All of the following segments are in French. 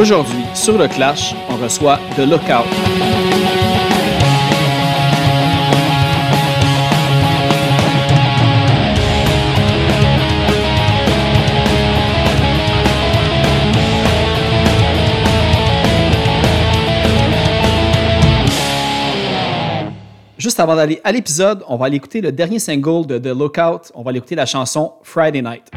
Aujourd'hui, sur le Clash, on reçoit The Lookout. Juste avant d'aller à l'épisode, on va aller écouter le dernier single de The Lookout. On va aller écouter la chanson Friday Night.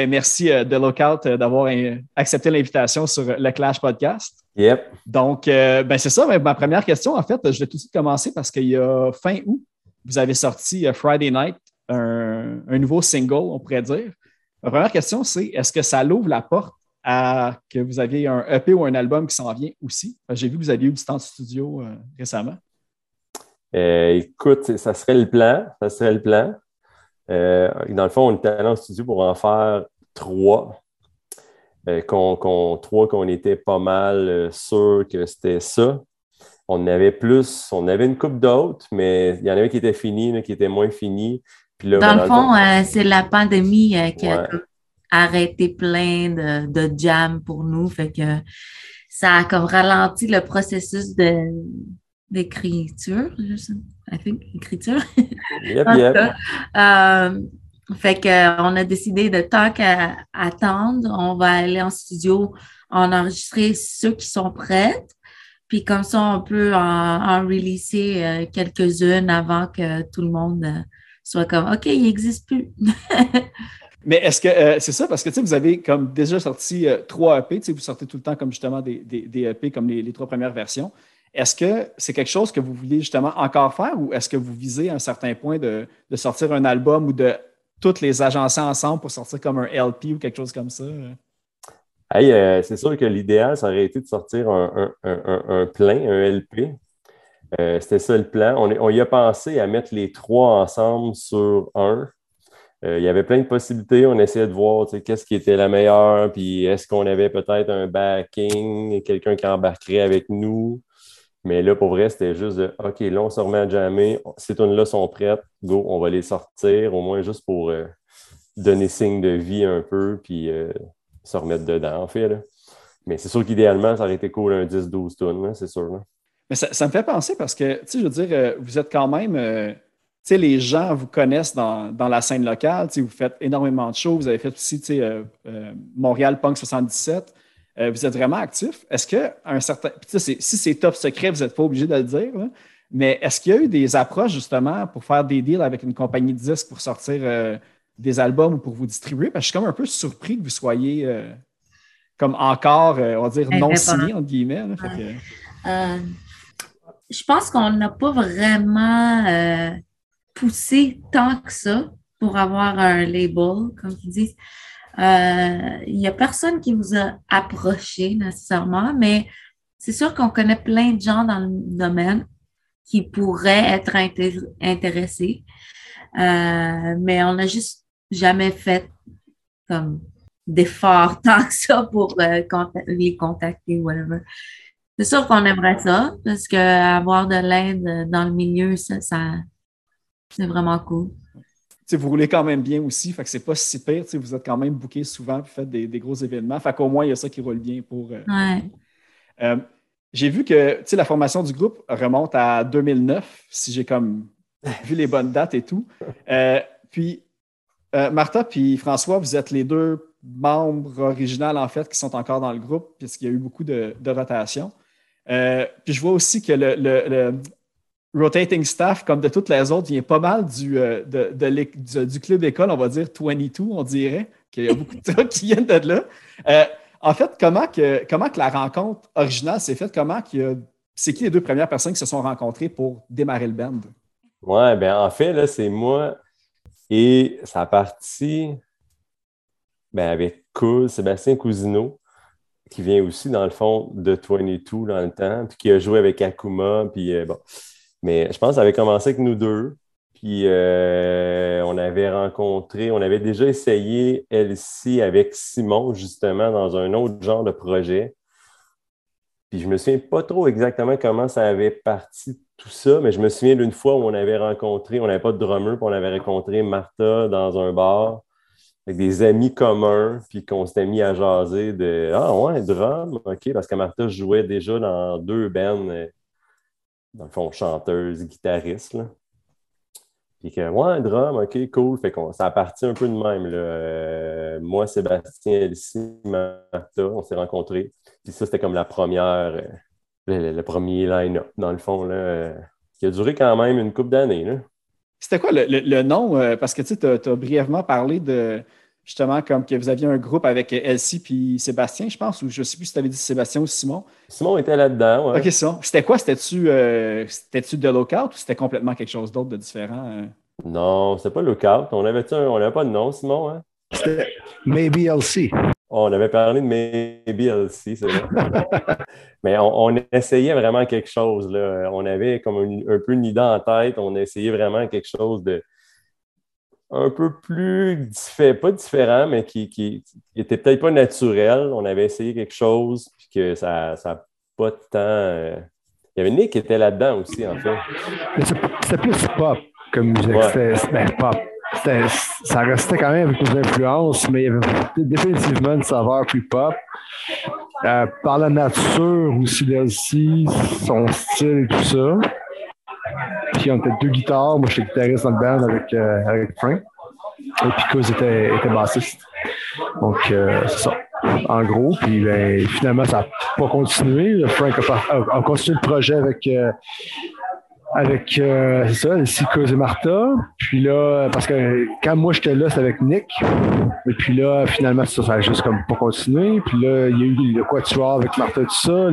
Ben, merci euh, The Lookout euh, d'avoir euh, accepté l'invitation sur le Clash Podcast. Yep. Donc, ben, c'est ça. ben, ma première question, en fait, je vais tout de suite commencer parce qu'il y a fin août, vous avez sorti Friday Night, un, un nouveau single, on pourrait dire. Ma première question, c'est est-ce que ça l'ouvre la porte à que vous aviez un EP ou un album qui s'en vient aussi? J'ai vu que vous aviez eu du temps de studio récemment. Écoute, ça serait le plan. Ça serait le plan. Euh, dans le fond, on était allé en studio pour en faire trois. Euh, qu'on, qu'on- trois qu'on était pas mal euh, sûr que c'était ça. On avait plus, on avait une coupe d'autres, mais il y en avait qui étaient finis, là, qui étaient moins finis. Puis là, Dans ben, le fond, euh, c'est la pandémie qui a Ouais. arrêté plein de, de jams pour nous. Fait que ça a comme ralenti le processus de d'écriture, je sais. I think, écriture. yep, yep. euh, fait que, euh, on a décidé de tant qu'à attendre, on va aller en studio, en enregistrer ceux qui sont prêts. Puis comme ça, on peut en, en releaser euh, quelques-unes avant que tout le monde soit comme OK, il n'existe plus. Mais est-ce que euh, c'est ça? Parce que tu sais, vous avez comme déjà sorti euh, trois EP, tu sais, vous sortez tout le temps comme justement des, des, des EP comme les, les trois premières versions. Est-ce que c'est quelque chose que vous voulez justement encore faire ou est-ce que vous visez à un certain point de, sortir un album ou de toutes les agencer ensemble pour sortir comme un LP ou quelque chose comme ça? Hey, euh, c'est sûr que l'idéal, ça aurait été de sortir un, un- un- plein, un LP. Euh, C'était ça le plan. On, y a pensé à mettre les trois ensemble sur un. Euh, il y avait plein de possibilités. On essayait de voir qu'est-ce qui était la meilleure, puis est-ce qu'on avait peut-être un backing, quelqu'un qui embarquerait avec nous. Mais là, pour vrai, c'était juste de OK, là, on se remet à jammer. Ces tunes-là sont prêtes. Go, on va les sortir, au moins juste pour euh, donner signe de vie un peu, puis euh, se remettre dedans, en fait. Mais c'est sûr qu'idéalement, ça aurait été cool un 10-12 tonnes, là, c'est sûr. Mais ça, me fait penser parce que, tu sais, je veux dire, euh, vous êtes quand même, tu sais, les gens vous connaissent dans, dans la scène locale, tu sais, vous faites énormément de shows, vous avez fait aussi, tu sais, Montréal Punk 77, Euh, vous êtes vraiment actif. Est-ce que un certain, si c'est top secret, vous n'êtes pas obligé de le dire, là, mais est-ce qu'il y a eu des approches justement pour faire des deals avec une compagnie de disques pour sortir euh, des albums ou pour vous distribuer? Parce que je suis comme un peu surpris que vous soyez euh, comme encore, on va dire, non signé, entre guillemets. là. Fait que- je pense qu'on n'a pas vraiment poussé tant que ça. pour avoir un label, comme ils disent. Euh, Il n'y a personne qui nous a approché nécessairement, mais c'est sûr qu'on connaît plein de gens dans le domaine qui pourraient être inté- intéressés. Euh, mais on n'a juste jamais fait comme d'efforts tant que ça pour euh, les contacter, whatever. C'est sûr qu'on aimerait ça, parce que avoir de l'aide dans le milieu, ça, ça c'est vraiment cool. Vous roulez quand même bien aussi, fait que c'est pas si pire. Vous êtes quand même booké souvent, puis faites des, des gros événements. Fait qu'au moins, il y a ça qui roule bien pour. euh, Ouais. Euh, j'ai vu que la formation du groupe remonte à 2009, si j'ai comme vu les bonnes dates et tout. Euh, puis, euh, Martha puis François, vous êtes les deux membres originaux, en fait, qui sont encore dans le groupe, puisqu'il y a eu beaucoup de, de rotation. Euh, puis, je vois aussi que le, le- le rotating staff, comme de toutes les autres, vient pas mal du, euh, du, club école, on va dire 22, on dirait, qu'il y a beaucoup de trucs qui viennent de là. Euh, en fait, comment que, comment que la rencontre originale s'est faite? Comment a- c'est qui les deux premières personnes qui se sont rencontrées pour démarrer le band? Ouais, ben en fait, là, c'est moi et ça a parti ben, avec Cool, Sébastien Cousineau, qui vient aussi, dans le fond, de 22 dans le temps, puis qui a joué avec Akuma, puis euh, bon. Mais je pense que ça avait commencé avec nous deux, puis euh, on avait rencontré, on avait déjà essayé LC avec Simon, justement, dans un autre genre de projet. Puis je me souviens pas trop exactement comment ça avait parti tout ça, mais je me souviens d'une fois où on avait rencontré, on n'avait pas de drummer, puis on avait rencontré Martha dans un bar avec des amis communs, puis qu'on s'était mis à jaser de Ah ouais, drum, OK, parce que Martha jouait déjà dans deux bands, euh, dans le fond, chanteuse, guitariste. Là. Puis que Ouais, drum, OK, cool. Fait qu'on ça a parti un peu de même. Euh, moi, Sébastien, Elsie, Martha, on s'est rencontrés. Puis ça, c'était comme la première, euh, le, premier line-up, dans le fond, là, euh, qui a duré quand même une couple d'années. C'était quoi le, le- nom? parce que tu as, brièvement parlé de justement comme que vous aviez un groupe avec Elsie puis Sébastien, je pense, ou je ne sais plus si tu avais dit Sébastien ou Simon. Simon était là-dedans. ouais. OK, Simon. C'était quoi? C'était-tu euh, c'était-tu de Lookout ou c'était complètement quelque chose d'autre de différent? euh? Non, c'était pas Lookout. On avait on n'avait pas de nom, Simon. Hein? C'était Maybe LC. Oh, on avait parlé de Maybe LC, c'est vrai. Mais on, on essayait vraiment quelque chose. Là. On avait comme une- un peu une idée en tête. On essayait vraiment quelque chose de un peu plus différent, pas différent, mais qui, qui, qui était peut-être pas naturel. On avait essayé quelque chose, puis que ça n'a pas tant. euh, Il y avait Nick qui était là-dedans aussi, en fait. Mais c'est- C'était plus pop comme musique. Ouais. C'était ben, pop. C'était- Ça restait quand même avec nos influences, mais il y avait définitivement une saveur plus pop. Euh, par la nature aussi d'Elsie, son style et tout ça. Puis on était deux guitares. Moi, j'étais guitariste dans le band avec, euh, avec Frank. Et puis Cuz était, était bassiste. Donc, euh, c'est ça. En gros, puis ben, finalement, ça n'a pas continué. Frank a, a- continué le projet avec, euh, avec c'est ça, ici Cause et Martha. Puis là, parce que quand moi j'étais là, c'était avec Nick. Et puis là, finalement, ça, ça juste comme pas continué. Puis là, il y a eu le quatuor avec Martha, tout ça.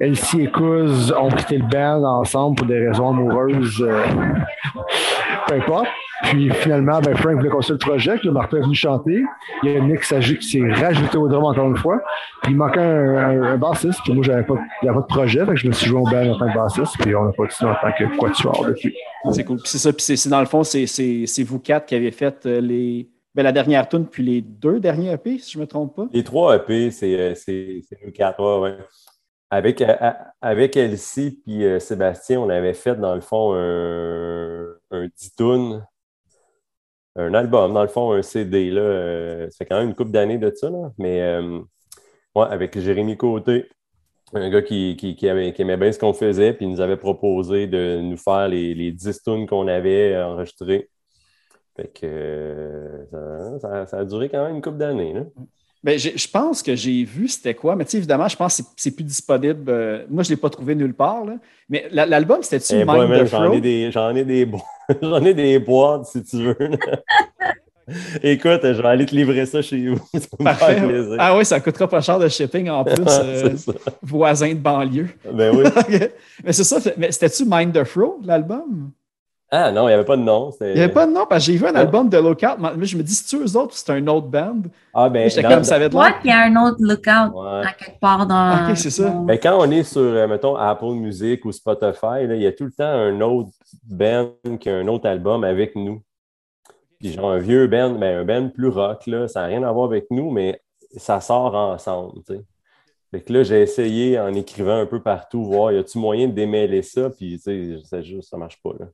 Elsie et Cuz ont quitté le band ensemble pour des raisons amoureuses. euh, peu importe. Puis finalement, ben, Frank voulait continuer le projet. Puis là, Martha est venu chanter. Il y a Nick qui s'est rajouté au drum encore une fois. Puis il manquait un, un- un bassiste. Puis moi, j'avais pas, j'avais pas de projet. Fait que je me suis joué au band en tant que bassiste. Puis on a continué en tant que quatuor depuis. C'est cool. Puis c'est ça. Puis c'est- c'est dans le fond, c'est- c'est c'est vous quatre qui avez fait euh, les, ben, la dernière tune puis les deux derniers EP, si je ne me trompe pas. Les trois EP, c'est euh, c'est- c'est nous quatre, ouais, ouais. Avec, euh, avec Elsie puis euh, Sébastien, on avait fait, dans le fond, un, un 10 tunes, un album, dans le fond, un CD. Là, euh, ça fait quand même une couple d'années de ça, là. mais ouais, avec Jérémy Côté, un gars qui, qui, qui avait- qui aimait bien ce qu'on faisait, puis il nous avait proposé de nous faire les, les 10 tunes qu'on avait enregistrées. Fait que ça, ça- ça a duré quand même une couple d'années. Ben, je pense que j'ai vu c'était quoi, mais tu sais, évidemment, je pense que c'est- plus disponible. euh, moi, je ne l'ai pas trouvé nulle part. là. Mais la- l'album, c'était-tu Eh, Mind boy, man, the J'en ai des, j'en ai des, j'en ai des boîtes si tu veux. Écoute, je vais aller te livrer ça chez vous. Ça Parfait. plaisir. Ah oui, ça coûtera pas cher de shipping en plus, euh, voisin de banlieue. Ben oui. mais c'est ça, mais c'était-tu Mind the Fro, l'album? Ah non, il n'y avait pas de nom. Il n'y avait pas de nom, parce que j'ai vu un album de Lookout. Mais je me dis, c'est-tu eux autres ou c'est un autre band? Ah, ben, J'étais comme, ça avait de Moi, l'air. qu'il y a un autre lookout Ouais. à quelque part dans. Ok, c'est ça. dans- Ben, quand on est sur, euh, mettons, Apple Music ou Spotify, là, il y a tout le temps un autre band qui a un autre album avec nous. Puis genre un vieux band, ben, un band plus rock, là, ça n'a rien à voir avec nous, mais ça sort ensemble. tu sais. Fait que là, j'ai essayé en écrivant un peu partout, voir y a-tu moyen de démêler ça, puis tu sais, ça juste, ça marche pas. Là.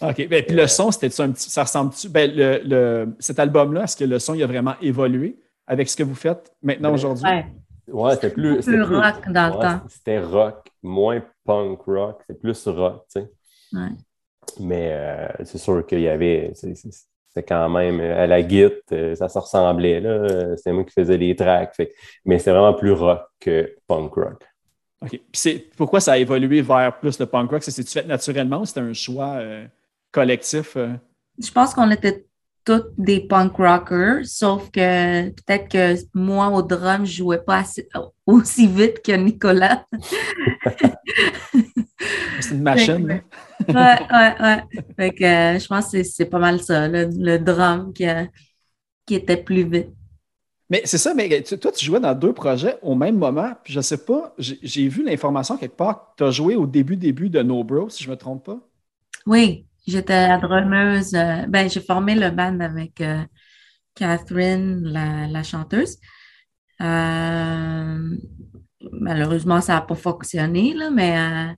OK. Ben, puis le son, c'était un petit. Ça ressemble-tu? Ben, le, le- cet album-là, est-ce que le son il a vraiment évolué avec ce que vous faites maintenant aujourd'hui? Ouais, Ouais, c'était plus. c'était plus rock dans le ouais, temps. C'était rock, moins punk rock, c'était plus rock, tu sais. Ouais. Mais euh, c'est sûr qu'il y avait. c'est- c'est- C'était quand même euh, à la guitare, euh, ça se ressemblait. là. Euh, C'était moi qui faisais les tracks. fait- mais c'était vraiment plus rock que punk rock. OK. Puis c'est, pourquoi ça a évolué vers plus le punk rock? Ça s'est-tu fait naturellement ou c'était un choix euh, collectif? euh? Je pense qu'on était tous des punk rockers, sauf que peut-être que moi, au drum, je jouais pas assez- aussi vite que Nicolas. C'est une machine. là. ouais, ouais, ouais. Fait que euh, je pense que c'est- pas mal ça, le, le drum qui, a- qui était plus vite. Mais c'est ça, mais tu- toi, tu jouais dans deux projets au même moment. Puis je sais pas, j'ai, j'ai vu l'information quelque part que tu as joué au début, début de No Bro, si je me trompe pas. Oui, j'étais la drummeuse. euh, ben, j'ai formé le band avec euh, Catherine, la, la chanteuse. Euh, malheureusement, ça n'a pas fonctionné, là, mais euh,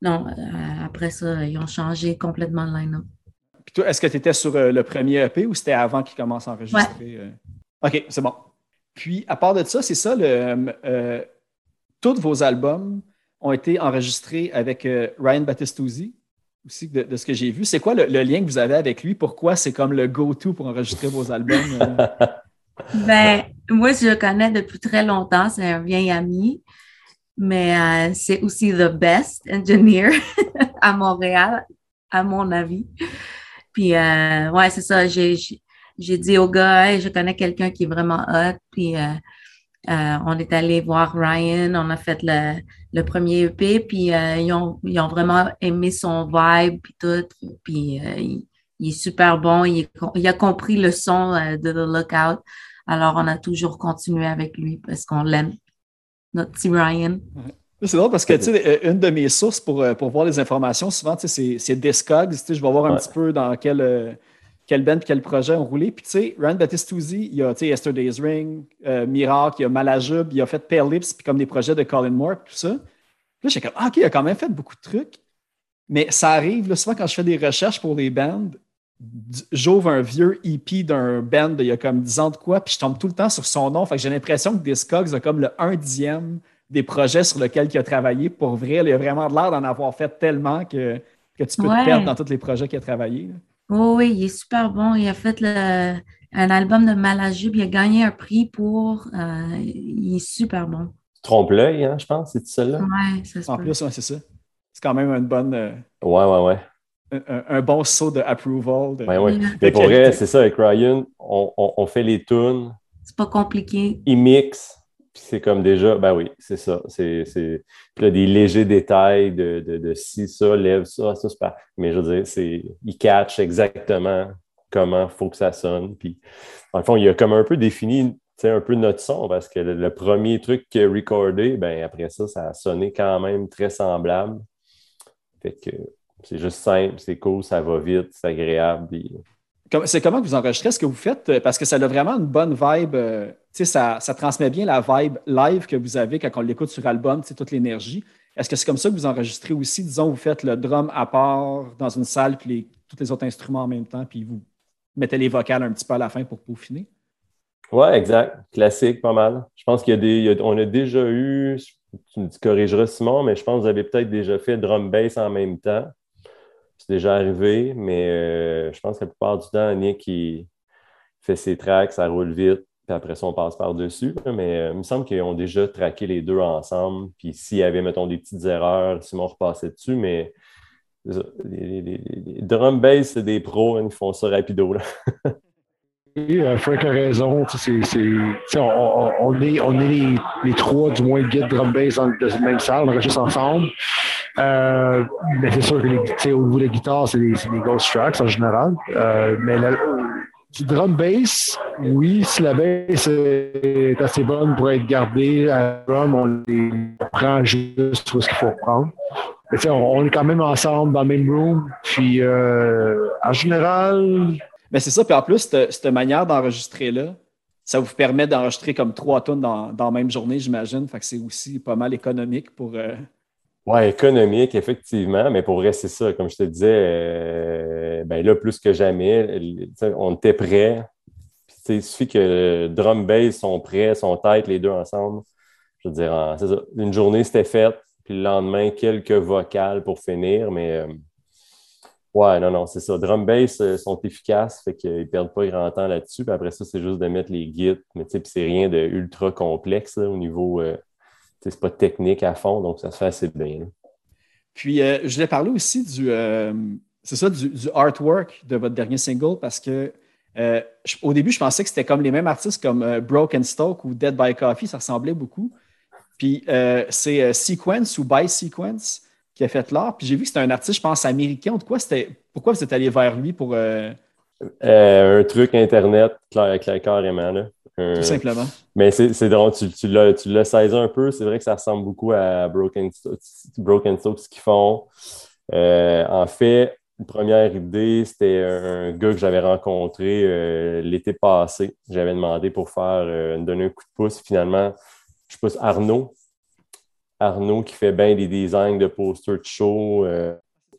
non, euh, après ça, ils ont changé complètement le line-up. Puis toi, est-ce que tu étais sur le premier EP ou c'était avant qu'il commence à enregistrer? OK, c'est bon. Puis, à part de ça, c'est ça, le, tous vos albums ont été enregistrés avec Ryan Battistuzzi, aussi, de, ce que j'ai vu. C'est quoi le, lien que vous avez avec lui? Pourquoi c'est comme le go-to pour enregistrer vos albums? euh? Ben, moi, je le connais depuis très longtemps. C'est un vieil ami, mais euh, c'est aussi the best engineer à Montréal, à mon avis. Puis, euh, ouais, c'est ça. J'ai dit au gars, Hey, je connais quelqu'un qui est vraiment hot. Puis, euh, on est allé voir Ryan. On a fait le, le premier EP. Puis, euh, ils, ont, ils ont vraiment aimé son vibe. Puis tout. Puis, euh, il, il est super bon. Il, est com- il a compris le son euh, de The Lookout. Alors, on a toujours continué avec lui parce qu'on l'aime, notre petit Ryan. C'est drôle parce que, tu sais, une de mes sources pour, pour voir les informations, souvent, tu sais, c'est- c'est Discogs. Tu sais, je vais voir un Ouais. petit peu dans quel, euh, quel band quel projet ont roulé. Puis, tu sais, Ryan Battistuzzi, il y a, tu sais, Yesterday's Ring, euh, Miracle, il y a Malajub, il a fait Pale Lips, puis comme des projets de Colin Moore, tout ça. Puis là, j'étais comme, ah, OK, il a quand même fait beaucoup de trucs. Mais ça arrive, là, souvent, quand je fais des recherches pour les bands, j'ouvre un vieux EP d'un band d'il y a comme 10 ans de quoi, puis je tombe tout le temps sur son nom. Fait que j'ai l'impression que Discogs a comme le 1 dixième des projets sur lesquels il a travaillé. Pour vrai, il a vraiment l'air d'en avoir fait tellement que, que tu peux Ouais. te perdre dans tous les projets qu'il a travaillé. là. Oh oui, il est super bon. Il a fait le- un album de Malajube. Il a gagné un prix pour. euh, il est super bon. Trompe-l'œil, hein, je pense, c'est celle-là? Ouais, ça se En plus, ouais, c'est ça. C'est quand même une bonne, euh, Ouais, ouais, ouais. un, bon saut de approval. de- Ouais, ouais. Mais pour vrai, c'est ça, avec Ryan, on, on- on fait les tunes, C'est pas compliqué. il mixe, puis c'est comme déjà, ben oui, c'est ça. C'est, c'est... Puis là, des légers détails de, de, si ça, lève ça, ça, c'est pas. Mais je veux dire, c'est... il catch exactement comment il faut que ça sonne. Puis, dans le fond, il a comme un peu défini, un peu notre son, parce que le, premier truc qu'il a recordé, ben après ça, ça a sonné quand même très semblable. Fait que c'est juste simple, c'est cool, ça va vite, c'est agréable. C'est comment que vous enregistrez ce que vous faites? euh, Parce que ça a vraiment une bonne vibe. Ça, ça transmet bien la vibe live que vous avez quand on l'écoute sur album, toute l'énergie. Est-ce que c'est comme ça que vous enregistrez aussi? Disons, vous faites le drum à part dans une salle, puis tous les autres instruments en même temps, puis vous mettez les vocales un petit peu à la fin pour peaufiner? Ouais, exact. Classique, pas mal. Je pense qu'il y a des. on a déjà eu, tu me corrigeras Simon, mais je pense que vous avez peut-être déjà fait drum bass en même temps. C'est déjà arrivé, mais euh, je pense que la plupart du temps, Nick il fait ses tracks, ça roule vite, puis après ça, on passe par-dessus. Mais euh, il me semble qu'ils ont déjà traqué les deux ensemble. Puis s'il y avait, mettons, des petites erreurs, Simon repassait dessus, mais les, drum bass, c'est des pros, hein, ils font ça rapido. Oui, euh, Frank a raison. on, est, on est les, trois, du moins, guide drum bass dans la même salle, on enregistre ensemble. Euh, mais c'est sûr que au niveau des guitares, c'est des, c'est des Ghost Tracks en général. Mais la- du drum bass, oui, si la bass est assez bonne pour être gardée à drum, on les prend juste où ce qu'il faut prendre. On, on est quand même ensemble dans le même room. Puis euh, en général, Mais c'est ça, puis en plus, cette, cette manière d'enregistrer-là, ça vous permet d'enregistrer comme trois tonnes dans, dans la même journée, j'imagine. Fait que c'est aussi pas mal économique pour. euh, Ouais, économique, effectivement, mais pour c'est ça, comme je te disais, euh, ben là, plus que jamais, on était prêts. Il suffit que drum bass sont prêts, sont têtes, les deux ensemble. Je veux dire, en- ça. Une journée, c'était faite, puis le lendemain, quelques vocales pour finir, mais euh, ouais, non, non, c'est ça. Drum bass euh, sont efficaces, fait qu'ils perdent pas grand temps là-dessus. Puis après ça, c'est juste de mettre les guides, mais c'est rien de ultra complexe au niveau. C'est pas technique à fond, donc ça se fait assez bien. là. Puis, euh, je voulais parler aussi du, euh, c'est ça, du, du artwork de votre dernier single parce que euh, je- au début, je pensais que c'était comme les mêmes artistes comme euh, Broken Stoke ou Dead by Coffee, ça ressemblait beaucoup. Puis, c'est Sequence ou By Sequence qui a fait l'art. Puis, j'ai vu que c'était un artiste, je pense, américain de quoi c'était. Pourquoi vous êtes allé vers lui pour. un truc Internet, clair, clair- carrément. Là. Un- tout simplement. Mais c'est drôle, tu, tu l'as saisi un peu. C'est vrai que ça ressemble beaucoup à Broken, Broken Stoke, ce qu'ils font. Euh, en fait, une première idée, c'était un gars que j'avais rencontré euh, l'été passé. J'avais demandé pour faire euh, me donner un coup de pouce. Finalement, je pousse Arnaud. Arnaud qui fait bien des designs de posters de show. euh,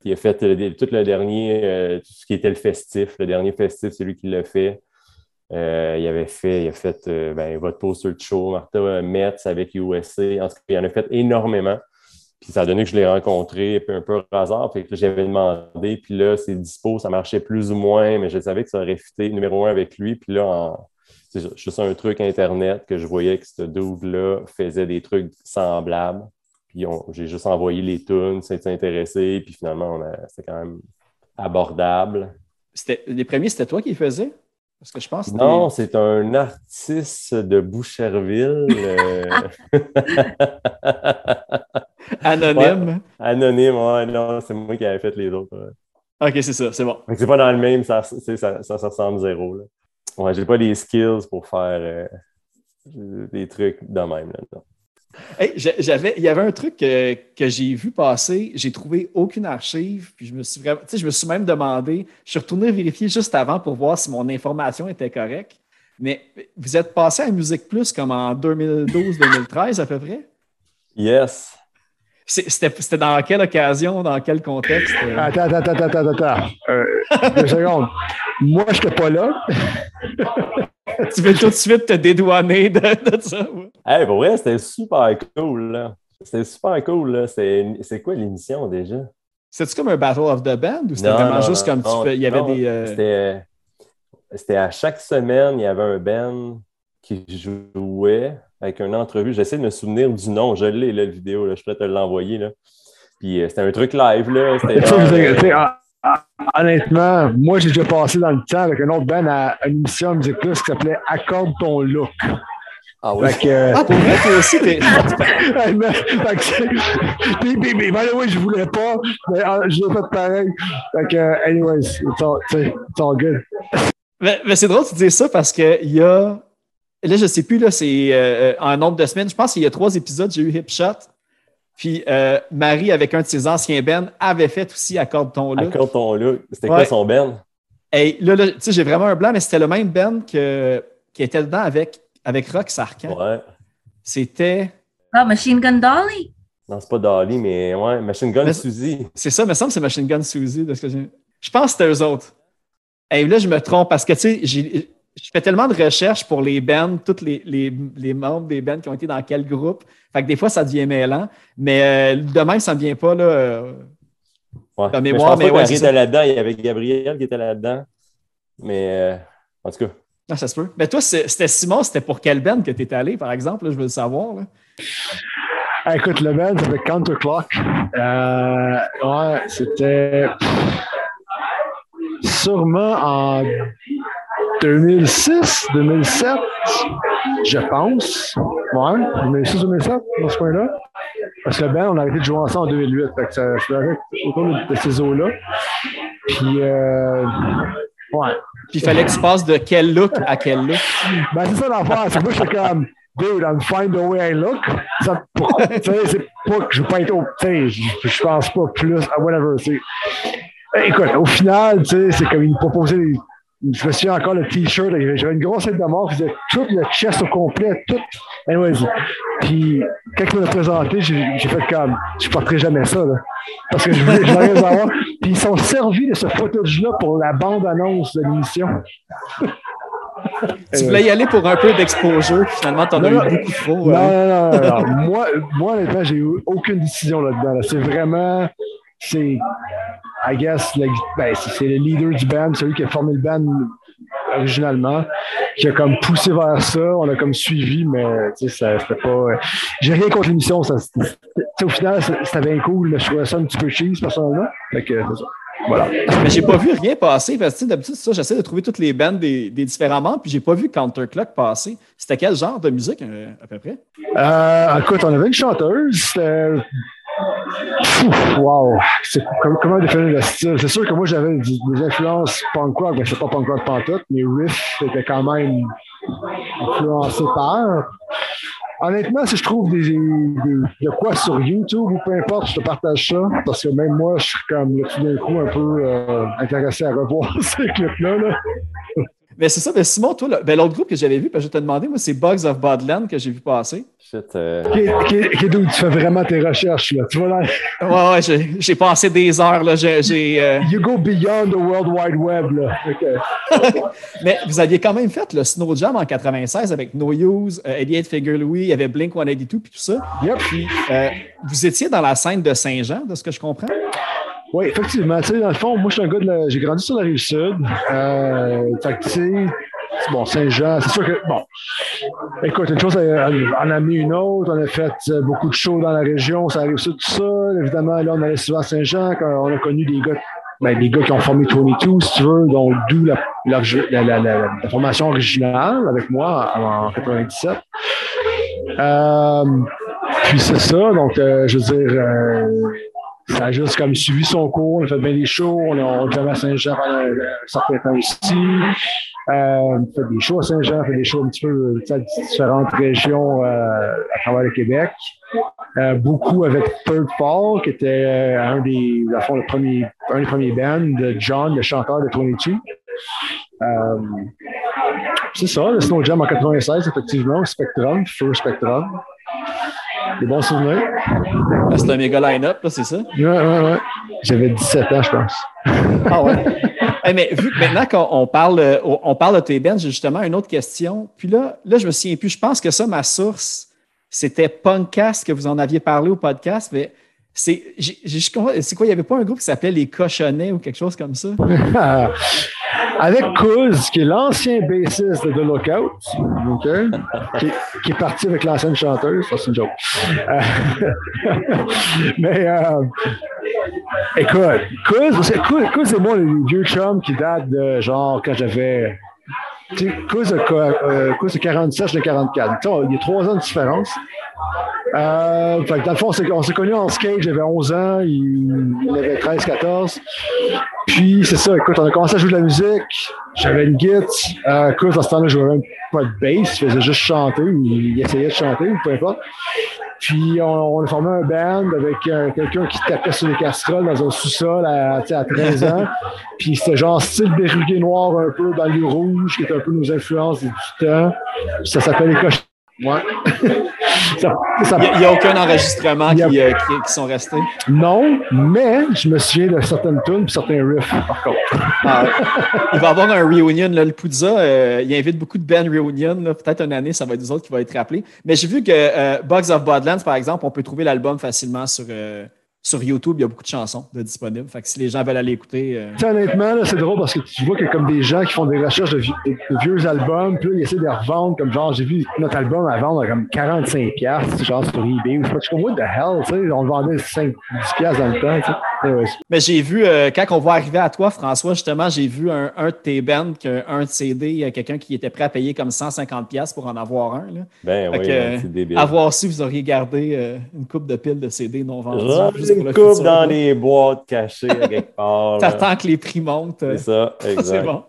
il a fait tout le dernier, euh, tout ce qui était le festif. Le dernier festif, c'est lui qui l'a fait. Euh, il avait fait, il a fait euh, ben, votre poster de show, Martha euh, Metz avec USA. En tout cas, il en a fait énormément. Puis ça a donné que je l'ai rencontré un peu au hasard. Puis que j'avais demandé. Puis là, c'est dispo, ça marchait plus ou moins, mais je savais que ça aurait fité numéro un avec lui. Puis là, en- c'est juste un truc Internet que je voyais que ce dude-là faisait des trucs semblables. Puis j'ai juste envoyé les tunes, s'est intéressé. Puis finalement, c'était quand même abordable. C'était- Les premiers, c'était toi qui les faisais? Parce que je pense que Non, c'est un artiste de Boucherville. euh, anonyme. Anonyme, ouais, non, c'est moi qui avais fait les autres. ouais. Ok, c'est ça, c'est bon. C'est pas dans le même, ça, ça, ça, ça ressemble zéro. Là. Ouais, j'ai pas les skills pour faire euh, des trucs de même. Là, non. Hey, j'a- j'avais, il y avait un truc que, que j'ai vu passer, j'ai trouvé aucune archive, puis je me suis vraiment, tu sais, je me suis même demandé, je suis retourné vérifier juste avant pour voir si mon information était correcte. Mais vous êtes passé à Musique Plus comme en 2012-2013 à peu près? Yes. C'était, c'était dans quelle occasion, dans quel contexte? euh? attends, attends, attends, attends, attends. Euh, deux secondes. Moi, je n'étais pas là. Tu veux tout de suite te dédouaner de, de ça? ouais? Hey, pour vrai, c'était super cool. là. C'était super cool. C'est quoi l'émission déjà? C'était-tu comme un Battle of the Band ou c'était Non, vraiment non, juste non, comme tu fais, il y avait non, des. euh, C'était c'était à chaque semaine, il y avait un band qui jouait avec une entrevue. J'essaie de me souvenir du nom. Je l'ai, là, la vidéo. Là. Je à te l'envoyer. là. Puis euh, c'était un truc live. là. C'était Euh, hon- Honnêtement, moi, j'ai déjà passé dans le temps avec un autre band à une émission à Musique Plus qui s'appelait Accorde ton look. Ah oui. Que, euh, Ah, pour vrai, toi aussi, t'es. Puis, puis, puis, by the way, je voulais pas, mais ah, je l'ai fait pareil. Fait que, euh, anyways, it's all, it's all good. Mais, mais c'est drôle de dire ça parce qu'il y a. Là, je ne sais plus, là, c'est euh, en nombre de semaines. Je pense qu'il y a trois épisodes, j'ai eu Hip Shot. Puis euh, Marie, avec un de ses anciens bands, avait fait aussi Accorde ton look. Accorde ton look. C'était Ouais. quoi son band? Et là, là, tu sais, j'ai vraiment un blanc, mais c'était le même band que, qui était dedans avec, avec Rock Sarkhan. Ouais. C'était. Ah, Machine Gun Dolly. Non, c'est pas Dolly, mais ouais, Machine Gun Mais- Suzy. C'est ça, il me semble que c'est Machine Gun Suzy. de ce que j'ai- je pense que c'était eux autres. Et là, je me trompe parce que, tu sais, j'ai- je fais tellement de recherches pour les bands, tous les, les, les membres des bands qui ont été dans quel groupe. Fait que des fois, ça devient mêlant. Mais euh, de même, ça ne vient pas, là. euh, Ouais. La Mais je mémoire, pense mais pas que ouais, Marie c'est était là-dedans. Il y avait Gabriel qui était là-dedans. Mais euh, en tout cas, Ah, ça se peut. Mais toi, c'était Simon, c'était pour quelle band que tu étais allé, par exemple? là, je veux le savoir. là. Ah, écoute, le band, c'était Counterclock. Euh, ouais, c'était sûrement en 2006, 2007, je pense. Ouais, 2006, 2007, dans ce coin-là. Parce que band, on a arrêté de jouer ensemble en 2008. Fait que ça, ça arrive autour de, de ces eaux-là. Puis, euh, ouais. Puis il fallait que tu passes de quel look à quel look? Ben, c'est ça l'affaire. C'est que moi, j'étais comme, dude, I'm fine the way I look. Ça, pour- tu sais, c'est pas que je veux pas être au, tu sais, je, je pense pas plus, à whatever. Écoute, au final, tu sais, c'est comme, il me proposait des- je me souviens encore le t-shirt, j'avais une grosse tête de mort qui faisait tout le chest au complet, tout. Anyways. Puis, quand il me l'a présenté, j'ai fait comme, je porterai jamais ça, là. Parce que je voulais, je voulais savoir. Puis, ils sont servis de ce footage-là pour la bande-annonce de l'émission. Tu voulais y aller pour un peu d'exposure, finalement, t'en as eu beaucoup trop. Non, hein. non, non, non, non. moi, moi, honnêtement, j'ai eu aucune décision là-dedans. là. C'est vraiment, c'est, I guess, le, ben, c'est le leader du band, celui qui a formé le band originalement, qui a comme poussé vers ça. On a comme suivi, mais tu sais, c'était pas. J'ai rien contre l'émission. Au final, c'était bien cool. Je trouvais ça un petit peu cheese, personnellement. Fait que, c'est ça. Voilà. Mais j'ai pas vu rien passer. Parce que d'habitude, ça, j'essaie de trouver toutes les bandes des, des différents membres, puis j'ai pas vu Counterclock passer. C'était quel genre de musique, euh, à peu près? Euh, écoute, on avait une chanteuse. c'était- Wow! C'est- comme- comment définir le style? C'est sûr que moi, j'avais des, influences punk rock, mais c'est pas punk rock pantoute. Mes riffs étaient quand même influencés par. Honnêtement, si je trouve des, de quoi sur YouTube ou peu importe, je te partage ça. Parce que même moi, je suis comme tout d'un coup un peu euh, intéressé à revoir ces clips-là. Là. Mais c'est ça, mais Simon, toi, là, ben, l'autre groupe que j'avais vu, parce que je te demandé, moi, c'est Bugs of Bodland que j'ai vu passer. Shit, euh, Qui, qui, qui, d'où tu fais vraiment tes recherches. Là? Tu vas dans, Ouais, ouais, j'ai j'ai passé des heures, là. J'ai. j'ai, euh, You go beyond the World Wide Web. Là. Ok. Mais vous aviez quand même fait le Snow Jam en 96 avec No Use, euh, 88 Figure Louis, il y avait Blink 182 puis tout ça. Yep. Puis euh, vous étiez dans la scène de Saint-Jean, de ce que je comprends? Oui, effectivement. Tu sais, dans le fond, moi, je suis un gars de la... J'ai grandi sur la rive sud. Euh, fait tu sais, bon, Saint-Jean, c'est sûr que, bon, écoute, une chose en a amené une autre. On a fait euh, beaucoup de shows dans la région, ça arrive sud, tout ça. Évidemment, là, on allait souvent à Saint-Jean, on a connu des gars, ben, des gars qui ont formé 22, si tu veux, donc d'où la, la, la- la formation originale avec moi en, en 97. Euh, puis c'est ça, donc, euh, je veux dire, euh, ça a juste comme suivi son cours, on a fait bien des shows, on a, on à Saint-Jean pendant un certain temps aussi. Euh, on a fait des shows à Saint-Jean, on fait des shows un petit peu sais, à différentes régions euh, à travers le Québec. Euh, beaucoup avec Third Fall, qui était euh, un des, à fond, le premier, un des premiers bands de John, le chanteur de 22. Euh, c'est ça, le Snow Jam en 96, effectivement, Spectrum, Feu Spectrum. Des bons souvenirs? Là, C'est un méga line-up, là, c'est ça? Ouais, ouais, ouais. J'avais 17 ans, je pense. Ah ouais. Hey, mais vu que maintenant qu'on on parle, euh, on parle de tes bands, j'ai justement une autre question. Puis là, là, je me souviens plus. Je pense que ça, ma source, c'était Punkcast que vous en aviez parlé au podcast. Mais c'est quoi? Il n'y avait pas un groupe qui s'appelait Les Cochonnets ou quelque chose comme ça? Avec Kuz, qui est l'ancien bassiste de Lookout, OK, qui, est parti avec l'ancienne chanteuse, ça c'est une joke. Mais euh, écoute, Kuz, c'est- moi, les vieux chums qui datent de genre quand j'avais. Kuz a, euh, a 47, je l'ai 44. Tu sais, il y a trois ans de différence. Euh, dans le fond, on s'est- on s'est connus en skate, j'avais 11 ans, il, avait 13, 14. Puis, c'est ça, écoute, on a commencé à jouer de la musique, j'avais une guitare. Euh, à ce temps-là, je jouais même pas de bass, il faisait juste chanter, ou il essayait de chanter, ou peu importe. Puis, on, a formé un band avec euh, quelqu'un qui tapait sur les casseroles dans un sous-sol à 13 ans. Puis, c'était genre style berrugué noir un peu, dans le rouge, qui était un peu nos influences du temps. Ça s'appelle les cochons. Ouais. ça, ça- Il n'y a, aucun enregistrement a- qui, euh, qui- qui sont restés? non, mais je me souviens de certaines tunes et certains riffs, par contre. Ah, il va y avoir un reunion. Là, le Poudza, euh, il invite beaucoup de bands reunion. là. Peut-être une année, ça va être nous autres qui va être rappelé. Mais j'ai vu que euh, Bugs of Badlands, par exemple, on peut trouver l'album facilement sur, euh, sur YouTube. Il y a beaucoup de chansons de disponibles. Fait que si les gens veulent aller écouter. euh, honnêtement, c'est drôle parce que tu vois qu'il y a comme des gens qui font des recherches de, vi- de- de vieux albums, puis là, ils essaient de les revendre, comme genre, j'ai vu notre album à vendre à comme 45$, piastres, genre sur eBay, ou je sais pas, what the hell, tu sais, on le vendait 5, 10$ piastres dans le temps, tu sais. Ouais. Mais j'ai vu, euh, quand on va arriver à toi, François, justement, j'ai vu un, un de tes bands, qu'un de CD, il y a quelqu'un qui était prêt à payer comme 150$ piastres pour en avoir un. Là. Ben Fait oui, que, hein, c'est débile. À voir si vous auriez gardé euh, une coupe de piles de CD non vendus. Une le coupe dans là. les boîtes cachées à quelque part. là. T'attends que les prix montent. C'est ça, C'est exact. bon.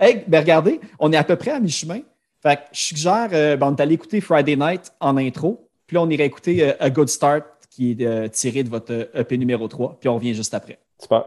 Hey, ben regardez, on est à peu près à mi-chemin. Fait que je suggère, euh, ben, on est allé écouter Friday Night en intro. Puis là, on irait écouter euh, A Good Start qui est euh, tiré de votre EP numéro 3. Puis on revient juste après. Super.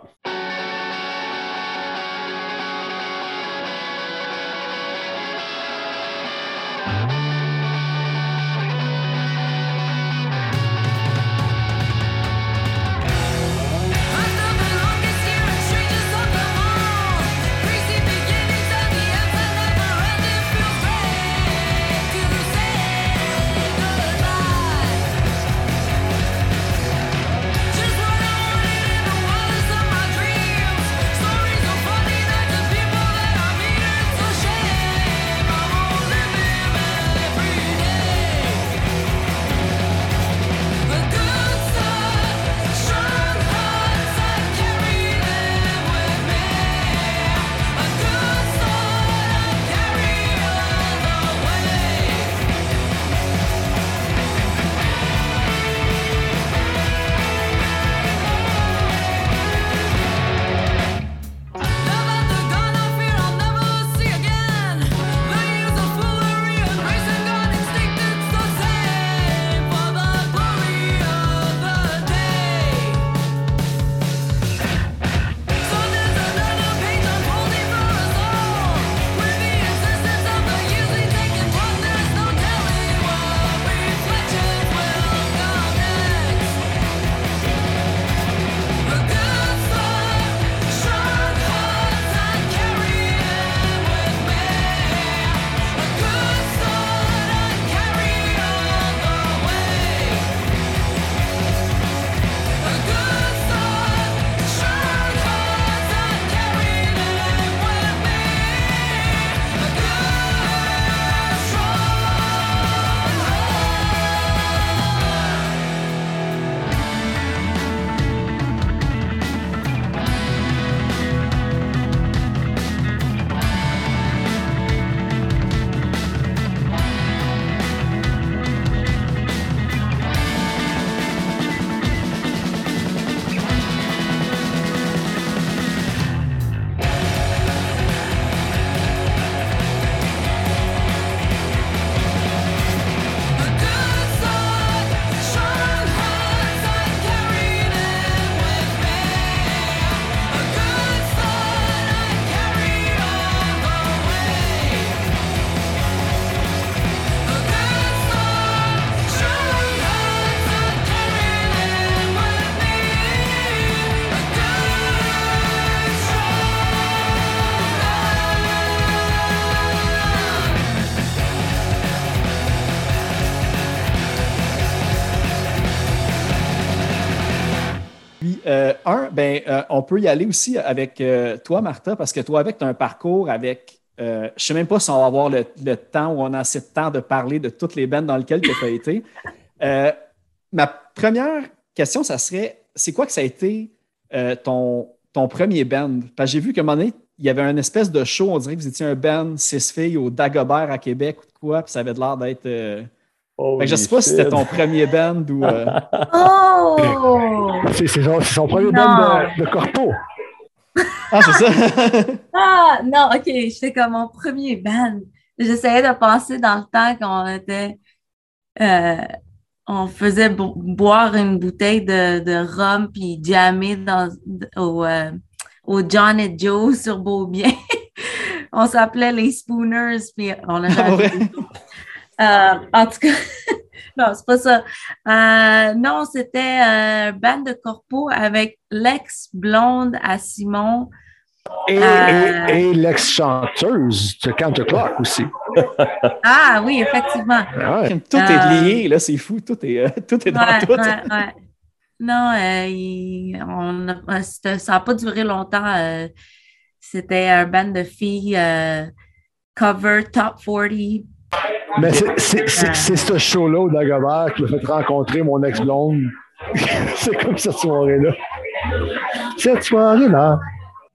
Euh, on peut y aller aussi avec euh, toi, Martha, parce que toi, avec, un parcours avec. euh, je ne sais même pas si on va avoir le, temps ou on a assez de temps de parler de toutes les bandes dans lesquelles tu as été. Ma première question, ça serait c'est quoi que ça a été ton, ton premier band? Parce que j'ai vu qu'à un moment donné, il y avait un espèce de show, on dirait que vous étiez un band six filles au Dagobert à Québec ou de quoi, puis ça avait l'air d'être. Que je ne sais pas si c'était ton premier band ou. euh, Oh! C'est c'est son, c'est son premier Non. band de, de corpo. Ah, c'est ça? Ah, non, OK, j'étais comme mon premier band. J'essayais de penser dans le temps qu'on était. euh, on faisait bo- boire une bouteille de, de rhum puis jammer dans, au, euh, au John et Joe sur Beaubien. on s'appelait les Spooners, puis on a Ah, ouais? Euh, en tout cas, non, c'est pas ça. Euh, non, c'était un band de corpo avec l'ex-blonde à Simon. Et, Euh. et- et l'ex-chanteuse de Counterclock aussi. Ah oui, effectivement. Ah ouais. Tout Euh, est lié, là, c'est fou. Tout est, euh, tout est dans Ouais, tout. ouais, ouais. Non, euh, il- on euh, ça n'a pas duré longtemps. euh, c'était un band de filles euh, cover top 40. Mais c'est- c'est c'est- c'est ce show-là au Dagobert qui m'a fait rencontrer mon ex-blonde. c'est comme cette soirée-là. Cette soirée-là.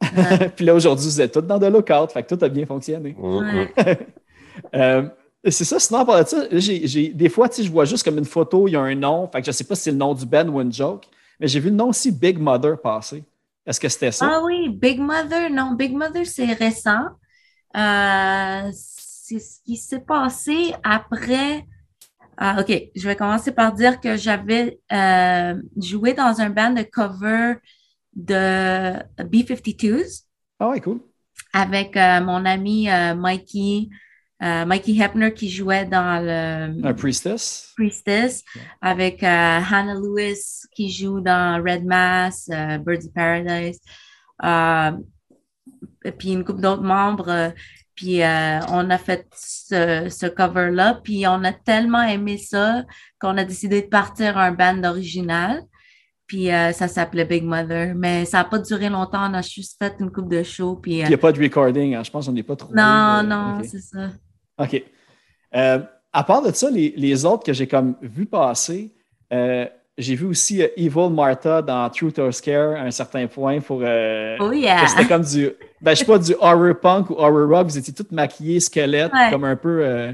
puis là, aujourd'hui, vous êtes tous dans de lookout, fait que tout a bien fonctionné. Ouais. Euh, c'est ça, sinon, de ça, j'ai, j'ai- des fois, je vois juste comme une photo, il y a un nom, fait que je sais pas si c'est le nom du band ou une joke, mais j'ai vu le nom aussi Big Mother passer. Est-ce que c'était ça? Ah oui, Big Mother, non, Big Mother, c'est récent. Euh, c'est ce qui s'est passé après. Ah, OK, je vais commencer par dire que j'avais euh, joué dans un band de cover de B-52s Ah ouais, cool. avec euh, mon ami euh, Mikey, Mikey Hepner qui jouait dans le Priestess? Priestess, avec Hannah Lewis qui joue dans Red Mass, Birds of Paradise, et puis une couple d'autres membres. Puis euh, on a fait ce, ce cover-là, puis on a tellement aimé ça qu'on a décidé de partir un band original. Puis euh, ça s'appelait Big Mother, mais ça n'a pas duré longtemps. On a juste fait une coupe de show. Puis, euh, Il n'y a pas de recording, hein, je pense qu'on n'est pas trop. non, non, c'est ça. OK. À part de ça, les, les autres que j'ai comme vu passer, j'ai vu aussi euh, Evil Martha dans Truth or Scare à un certain point pour. euh, Oh yeah! C'était comme du. Ben, je sais pas, du horror punk ou horror rock. Vous étiez toutes maquillées, squelettes, Ouais. comme un peu. euh,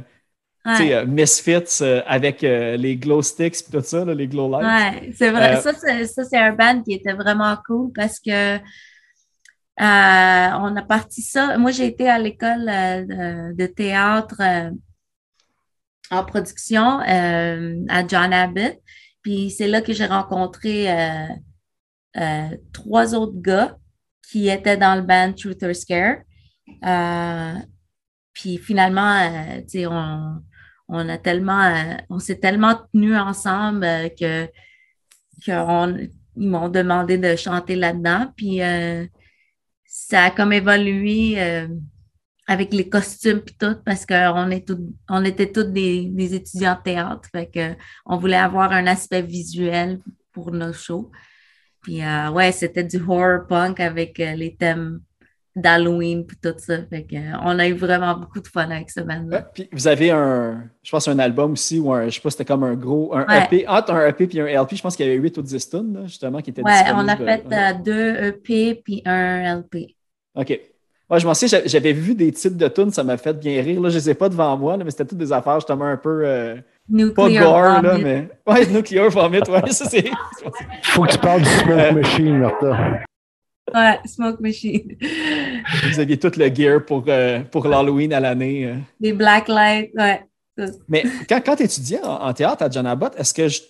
tu Ouais. sais, Misfits avec les glow sticks et tout ça, là, les glow lights. Ouais, c'est vrai. Ça, c'est, un band qui était vraiment cool parce que on a parti ça. Moi, j'ai été à l'école de, théâtre en production à John Abbott. Puis c'est là que j'ai rencontré euh, euh, trois autres gars qui étaient dans le band Truth or Scare. Euh, puis finalement, euh, tu sais, on, on a tellement, euh, on s'est tellement tenus ensemble euh, que, que on- ils m'ont demandé de chanter là-dedans. Puis ça a comme évolué avec les costumes puis tout, parce qu'on on était tous des, des étudiants de théâtre. Fait que on voulait avoir un aspect visuel pour nos shows. Puis euh, ouais, c'était du horror punk avec euh, les thèmes d'Halloween puis tout ça. Fait que, euh, on a eu vraiment beaucoup de fun avec ce band-là. Ouais, puis vous avez un, je pense, un album aussi, ou un, je sais pas, c'était comme un gros, un Ouais. EP, entre un EP et un LP, je pense qu'il y avait 8 ou 10 tonnes, là, justement, qui étaient Ouais, on a disponibles. fait deux EP puis un LP. OK. Ouais, je m'en sais, j'a- j'avais vu des titres de tunes, ça m'a fait bien rire. Là, je les ai pas devant moi, là, mais c'était toutes des affaires justement un peu euh, pas Nuclear gore, là, mais. Ouais, Nuclear Vomit, ouais, ça c'est. Faut que tu parles du Smoke Euh, Machine, Martha. Ouais, Smoke Machine. Vous aviez tout le gear pour, euh, pour l'Halloween à l'année. euh. Des Black Light, ouais. Mais quand, quand tu étudiais en, en théâtre à John Abbott, est-ce que je-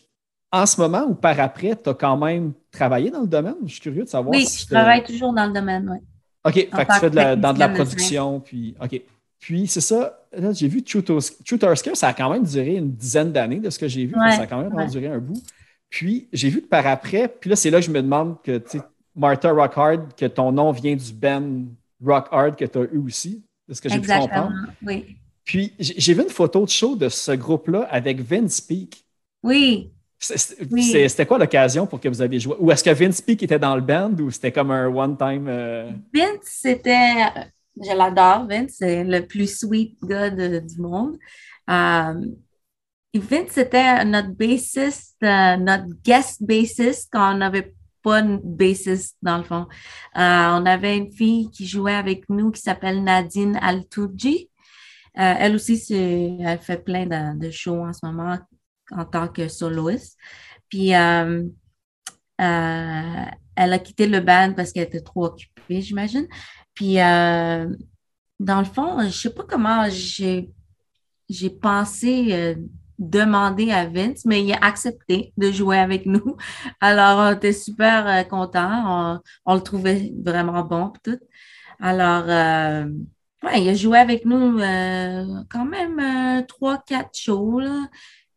en ce moment ou par après, tu as quand même travaillé dans le domaine? Je suis curieux de savoir Oui, si je travaille toujours dans le domaine, ouais. OK, fait en que tu fais de la- dans de la de production, puis OK. Puis c'est ça, là, j'ai vu Scare, ça a quand même duré une dizaine d'années de ce que j'ai vu, Ouais, ça a quand même ouais. duré un bout. Puis j'ai vu que par après, puis là, c'est là que je me demande que, tu sais, Martha Rockhard, que ton nom vient du band Rock Hard que tu as eu aussi, c'est ce que j'ai pu comprendre. oui. Puis j'ai vu une photo de show de ce groupe-là avec Vince Peak. Oui, Oui. C'était quoi l'occasion pour que vous aviez joué? Ou est-ce que Vince Peak était dans le band ou c'était comme un one-time? euh, Vince, c'était. Je l'adore, Vince, c'est le plus sweet gars de- du monde. Euh, Vince, c'était notre bassiste, euh, notre guest bassiste quand on n'avait pas une bassiste dans le fond. Euh, on avait une fille qui jouait avec nous qui s'appelle Nadine Altoudji. Euh, elle aussi, elle fait plein de, de shows en ce moment en tant que soloiste. Puis, euh, euh, elle a quitté le band parce qu'elle était trop occupée, j'imagine. Puis, euh, dans le fond, je sais pas comment j'ai j'ai pensé demander à Vince, mais il a accepté de jouer avec nous. Alors, on était super contents. On, le trouvait vraiment bon tout. Alors, ouais, il a joué avec nous quand même trois, quatre shows.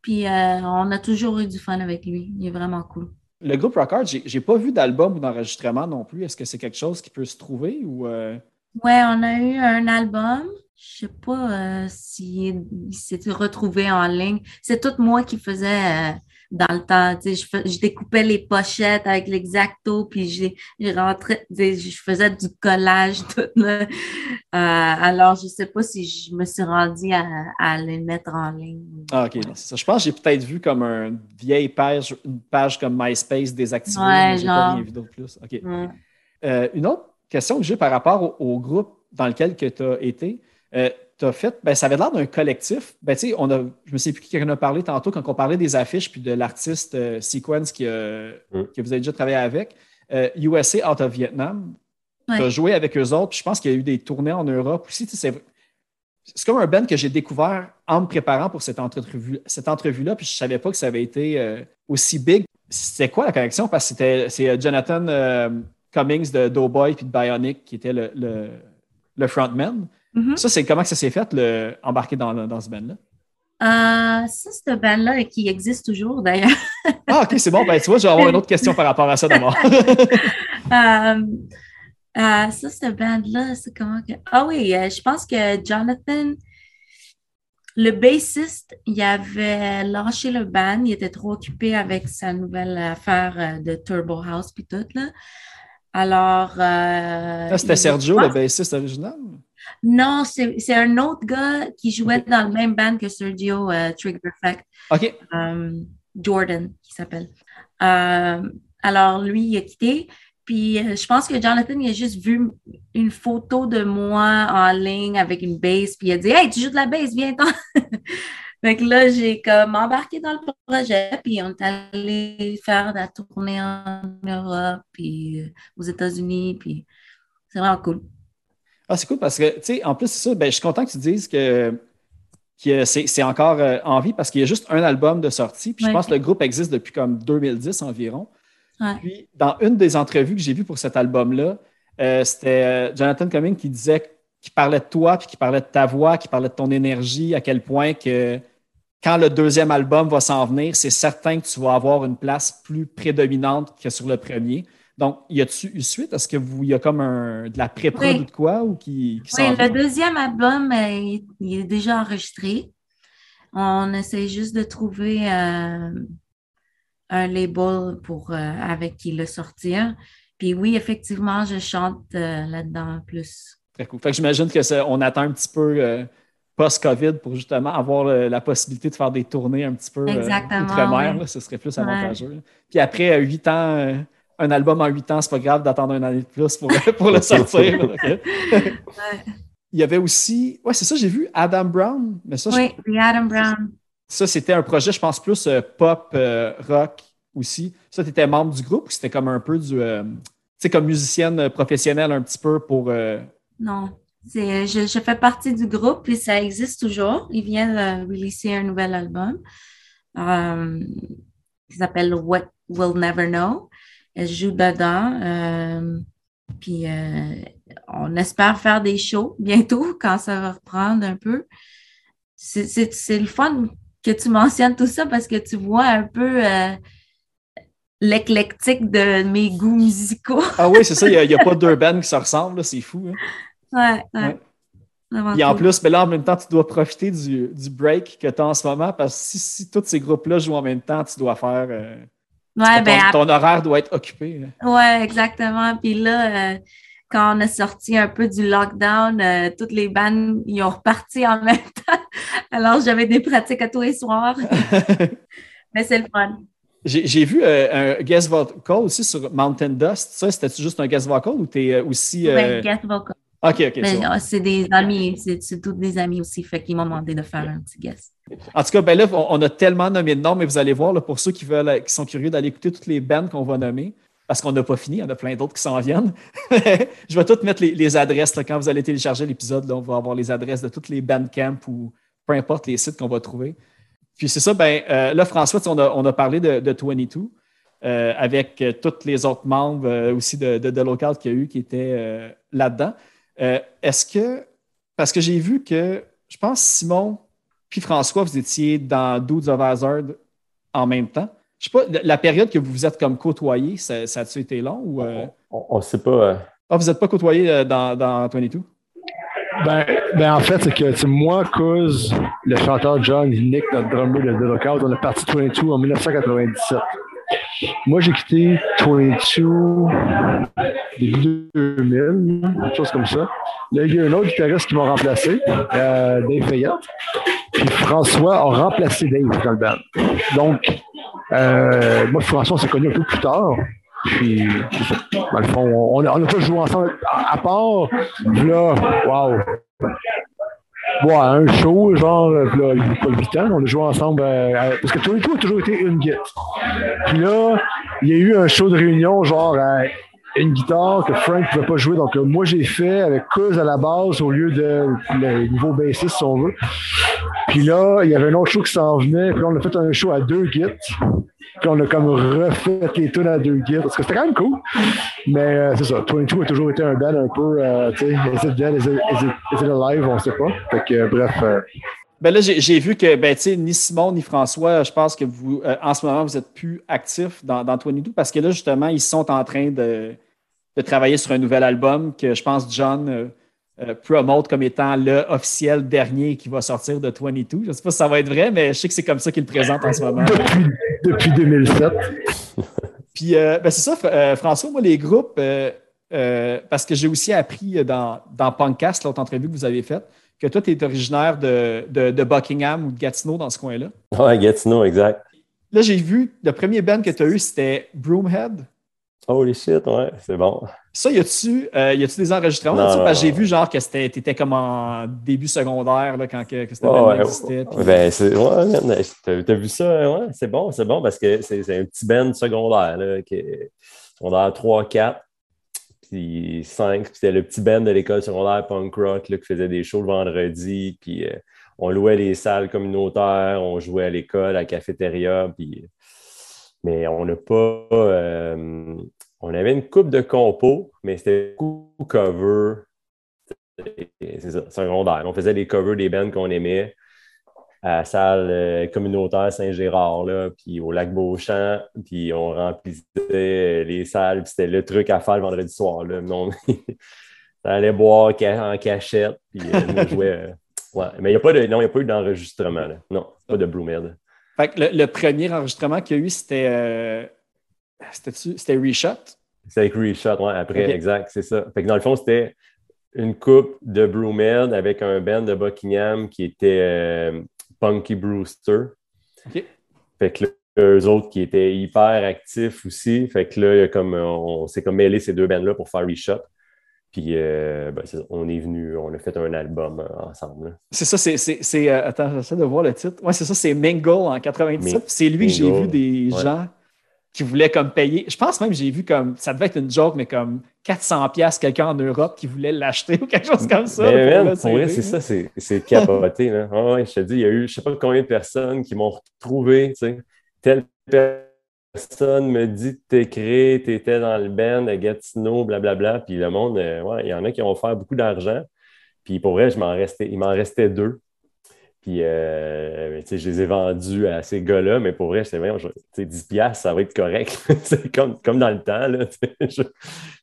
Puis, euh, on a toujours eu du fun avec lui. Il est vraiment cool. Le groupe Rockard, j'ai pas vu d'album ou d'enregistrement non plus. Est-ce que c'est quelque chose qui peut se trouver ou euh, Ouais, on a eu un album. Je sais pas euh, s'il il s'est retrouvé en ligne. C'est tout moi qui faisais euh, dans le temps. Tu sais, je, découpais les pochettes avec l'exacto, puis j'ai je rentrais, tu sais, je faisais du collage tout là. Euh, alors, je sais pas si je me suis rendue à, à les mettre en ligne. Ah, OK, non, ça. Je pense que j'ai peut-être vu comme une vieille page, une page comme MySpace désactivée. Ouais, mais pas rien vu d'autre plus. OK. Ouais. Euh, une autre question que j'ai par rapport au, au groupe dans lequel tu as été, tu as fait, ben, ça avait l'air d'un collectif. Ben, tu sais, on a, je me sais plus qui en a parlé tantôt quand on parlait des affiches puis de l'artiste euh, Sequence qui, Mm. que vous avez déjà travaillé avec. Euh, USA Out of Vietnam, Ouais. tu as joué avec eux autres. puis Je pense qu'il y a eu des tournées en Europe aussi. C'est c'est comme un band que j'ai découvert en me préparant pour cette entrevue, cette entrevue-là, puis je savais pas que ça avait été euh, aussi big. C'était quoi la connexion? Parce que c'était c'est euh, Jonathan euh, Cummings de Doughboy puis de Bionic qui était le, le, le frontman. Mhm. Ça, c'est comment que ça s'est fait, le, embarquer dans, dans ce band-là? Euh, ça, cette band-là qui existe toujours d'ailleurs. Ah, OK, c'est bon. Ben, tu vois, je vais avoir une autre question par rapport à ça d'abord. Euh, euh, ça, cette band-là, c'est comment que. Ah oui, euh, je pense que Jonathan, le bassiste, il avait lâché le band. Il était trop occupé avec sa nouvelle affaire euh, de Turbo House puis tout, là. Alors. euh, Ah, C'était Sergio, le pense- bassiste original? Non, c'est un autre gars qui jouait dans le même band que Sergio euh, Trigger Effect. OK. euh, Jordan, qui s'appelle. Euh, alors, lui, il a quitté. Puis, je pense que Jonathan, il a juste vu une photo de moi en ligne avec une bass. Puis, il a dit Hey, tu joues de la bass, viens-t'en. fait que là, j'ai comme embarqué dans le projet. Puis, on est allé faire la tournée en Europe, puis aux États-Unis. Puis, c'est vraiment cool. Ah, c'est cool parce que, tu sais, en plus, c'est ça, ben, je suis content que tu dises que, que c'est c'est encore euh, en vie parce qu'il y a juste un album de sortie. Puis je pense que le groupe existe depuis comme 2010 environ. Ouais. Puis, dans une des entrevues que j'ai vues pour cet album-là, euh, c'était euh, Jonathan Cumming qui disait, qui parlait de toi, puis qui parlait de ta voix, qui parlait de ton énergie, à quel point que quand le deuxième album va s'en venir, c'est certain que tu vas avoir une place plus prédominante que sur le premier. Donc, y a-tu eu suite? Est-ce que vous, y a comme un, de la pré-prod Oui. ou de quoi ou qui, qui Oui, le deuxième album, euh, il, il est déjà enregistré. On essaie juste de trouver euh, un label pour, euh, avec qui le sortir. Puis oui, effectivement, je chante euh, là-dedans plus. Très cool. Fait que j'imagine que ça- on attend un petit peu post-COVID pour justement avoir le- la possibilité de faire des tournées un petit peu euh, outre-mer. Ce serait plus avantageux. Puis après huit ans, un album en huit ans, c'est pas grave d'attendre une année de plus pour, pour le sortir. Il y avait aussi, ouais, c'est ça, j'ai vu Adam Brown, mais ça, je- Oui, The Adam Brown. ça c'était un projet, je pense, plus euh, pop, euh, rock aussi. Ça, tu étais membre du groupe ou c'était comme un peu du. euh, tu sais, comme musicienne professionnelle un petit peu pour. euh, Non, c'est, je, je fais partie du groupe, puis ça existe toujours. Il vient de releaser un nouvel album euh, qui s'appelle What We'll Never Know. Je joue dedans. euh, puis euh, on espère faire des shows bientôt quand ça va reprendre un peu. C'est, le fun que tu mentionnes tout ça parce que tu vois un peu euh, l'éclectique de mes goûts musicaux. Ah oui, c'est ça, il n'y a, pas deux bands qui se ressemblent, c'est fou. hein. Ouais, ouais. Ouais. Vraiment Puis en plus, mais là, en même temps, tu dois profiter du, du break que tu as en ce moment parce que si, si tous ces groupes-là jouent en même temps, tu dois faire. euh, Ouais, ton, ben, ton horaire doit être occupé. Ouais, exactement. Puis là, euh, quand on a sorti un peu du lockdown, euh, toutes les bandes, ils ont reparti en même temps. Alors, j'avais des pratiques à tous les soirs. Mais c'est le fun. J'ai vu euh, un guest vocal aussi sur Mountain Dust. Ça, c'était juste un guest vocal ou t'es aussi. euh, Ouais, guest vocal. Ok, ok. Mais c'est bon. c'est des amis, c'est tous des amis aussi. Fait qu'ils m'ont demandé de faire un petit guest. En tout cas, ben là, on, on a tellement nommé de noms, mais vous allez voir, là, pour ceux qui veulent, qui sont curieux d'aller écouter toutes les bands qu'on va nommer, parce qu'on n'a pas fini, il y en a plein d'autres qui s'en viennent. Je vais toutes mettre les, les adresses. là, quand vous allez télécharger l'épisode, là, on va avoir les adresses de toutes les bandcamps ou peu importe les sites qu'on va trouver. Puis c'est ça, ben euh, là, François, on a, on a parlé de, de 22 euh, avec euh, tous les autres membres aussi de, de, de Local qu'il y a eu qui étaient là-dedans. Euh, Est-ce que, parce que j'ai vu que, je pense, Simon puis François, vous étiez dans Dudes of Hazard en même temps. Je sais pas, la- période que vous vous êtes comme côtoyés, ça, ça a-tu été long ou. euh, On ne sait pas. euh, Ah, vous n'êtes pas côtoyés euh, dans, dans 22? Ben, ben en fait, c'est que tu sais, moi, Cause, le chanteur John, Nick, notre drummer de The Lookout, on est parti 22 en 1997. Moi, j'ai quitté 22 début 2000, quelque chose comme ça. Là, il y a un autre guitariste qui m'a remplacé, euh, Dave Fayette. Puis François a remplacé Dave dans le band. Donc, euh, moi François, on s'est connus un peu plus tard. Puis, dans le fond, on on n'a pas joué ensemble. À, à part, là, waouh! Ouais, un show, genre, euh, là, il pas 8 ans, on a joué ensemble. euh, parce que tous les tout a toujours été une guitare. Puis là, il y a eu un show de réunion, genre, une guitare que Frank ne pouvait pas jouer. Donc, euh, moi, j'ai fait avec Cuz à la base au lieu de le nouveau bassiste, si on veut. Puis là, il y avait un autre show qui s'en venait. Puis on a fait un show à deux guides. Puis on a comme refait les tunes à deux guides. Parce que c'était quand même cool. Mais euh, c'est ça. 22 a toujours été un band un peu, euh, tu sais, is it dead, is it, alive, on sait pas. Fait que, euh, bref. Ben là, j'ai vu que ben, ni Simon ni François, je pense que vous, euh, en ce moment, vous êtes plus actifs dans, dans 22 parce que là, justement, ils sont en train de, de travailler sur un nouvel album que je pense John euh, euh, promote comme étant le officiel dernier qui va sortir de 22. Je ne sais pas si ça va être vrai, mais je sais que c'est comme ça qu'il le présente en ce moment. depuis, depuis 2007. Puis, euh, ben, c'est ça, Fr- euh, François, moi, les groupes, parce que j'ai aussi appris dans, dans Punkcast, l'autre entrevue que vous avez faite, que toi, tu es originaire de, de, de Buckingham ou de Gatineau dans ce coin-là? Ouais, Gatineau, exact. Là, j'ai vu, le premier band que tu as eu, c'était Broomhead. Holy shit, ouais, c'est bon. Ça, y a-tu euh, des enregistrements Non, là-dessus? non, Parce que j'ai vu genre que c'était- t'étais comme en début secondaire là, quand que, que cette Ouais, existait. puis- Ben, c'est, ouais, t'as, vu ça? Ouais, c'est bon, c'est bon parce que c'est, un petit band secondaire, là, qui est secondaire 3, 4, puis 5. Puis c'était le petit band de l'école secondaire punk rock là, qui faisait des shows le vendredi. Puis euh, on louait les salles communautaires, on jouait à l'école, à la cafétéria. Puis, mais on n'a pas. euh, on avait une coupe de compos, mais c'était beaucoup cover. C'est ça, secondaire. On faisait des covers des bands qu'on aimait à la salle euh, communautaire Saint-Gérard, puis au lac Beauchamp, puis on remplissait euh, les salles, puis c'était le truc à faire le vendredi soir. Là. On allait boire en cachette, puis euh, on jouait. ouais. Mais il n'y a, pas de- non, y a pas eu d'enregistrement. là. Non, pas de Bloomed. Fait que le, le premier enregistrement qu'il y a eu, c'était euh, c'était Reshot? C'est avec Reshot, ouais, après, exact, c'est ça. Fait que dans le fond, c'était une coupe de Brewmed avec un band de Buckingham qui était euh, Punky Brewster. OK. Fait que là, eux autres qui étaient hyper actifs aussi. Fait que là, il y a comme, on s'est comme mêlé ces deux bands-là pour faire Reshot. Puis, euh, ben, on est venu, on a fait un album euh, ensemble. C'est ça, c'est. euh, attends, j'essaie de voir le titre. Ouais, c'est ça, c'est Mingle en 97. Mi- Puis C'est lui que j'ai vu des ouais. gens qui voulaient comme payer. Je pense même que j'ai vu comme. Ça devait être une joke, mais comme 400$ quelqu'un en Europe qui voulait l'acheter ou quelque chose comme ça. Mais man, pour vrai, c'est ça, c'est c'est capoté. Là. Ouais, je te dis, il y a eu je sais pas combien de personnes qui m'ont retrouvé, tu sais. Telle personne me dit de t'écrire, t'étais dans le band à Gatineau, blablabla. Puis le monde, euh, ouais, il y en a qui ont offert beaucoup d'argent. Puis pour vrai, je m'en restais, il m'en restait deux. Puis, euh, tu sais, je les ai vendus à ces gars-là, mais pour vrai, j'étais vraiment, tu sais, 10 piastres, ça va être correct. c'est comme, comme dans le temps, là. je-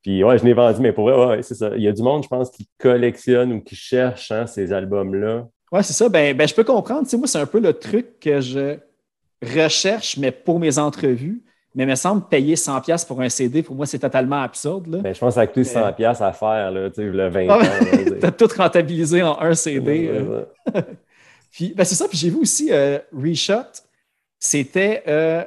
Puis, ouais, je l'ai vendu, mais pour vrai, ouais, c'est ça. Il y a du monde, je pense, qui collectionne ou qui cherche hein, ces albums-là. Ouais, c'est ça. Ben, ben, je peux comprendre. Tu sais, moi, c'est un peu le truc que je recherche, mais pour mes entrevues. Mais il me semble payer 100$ pour un CD, pour moi, c'est totalement absurde. Là. Ben, je pense que ça a coûté 100 piastres à faire, là, tu sais, le 20 Ah, ans. ben. T'as tout rentabilisé en un CD. Ouais. Puis, ben, c'est ça. Puis j'ai vu aussi euh, Reshot. C'était. euh,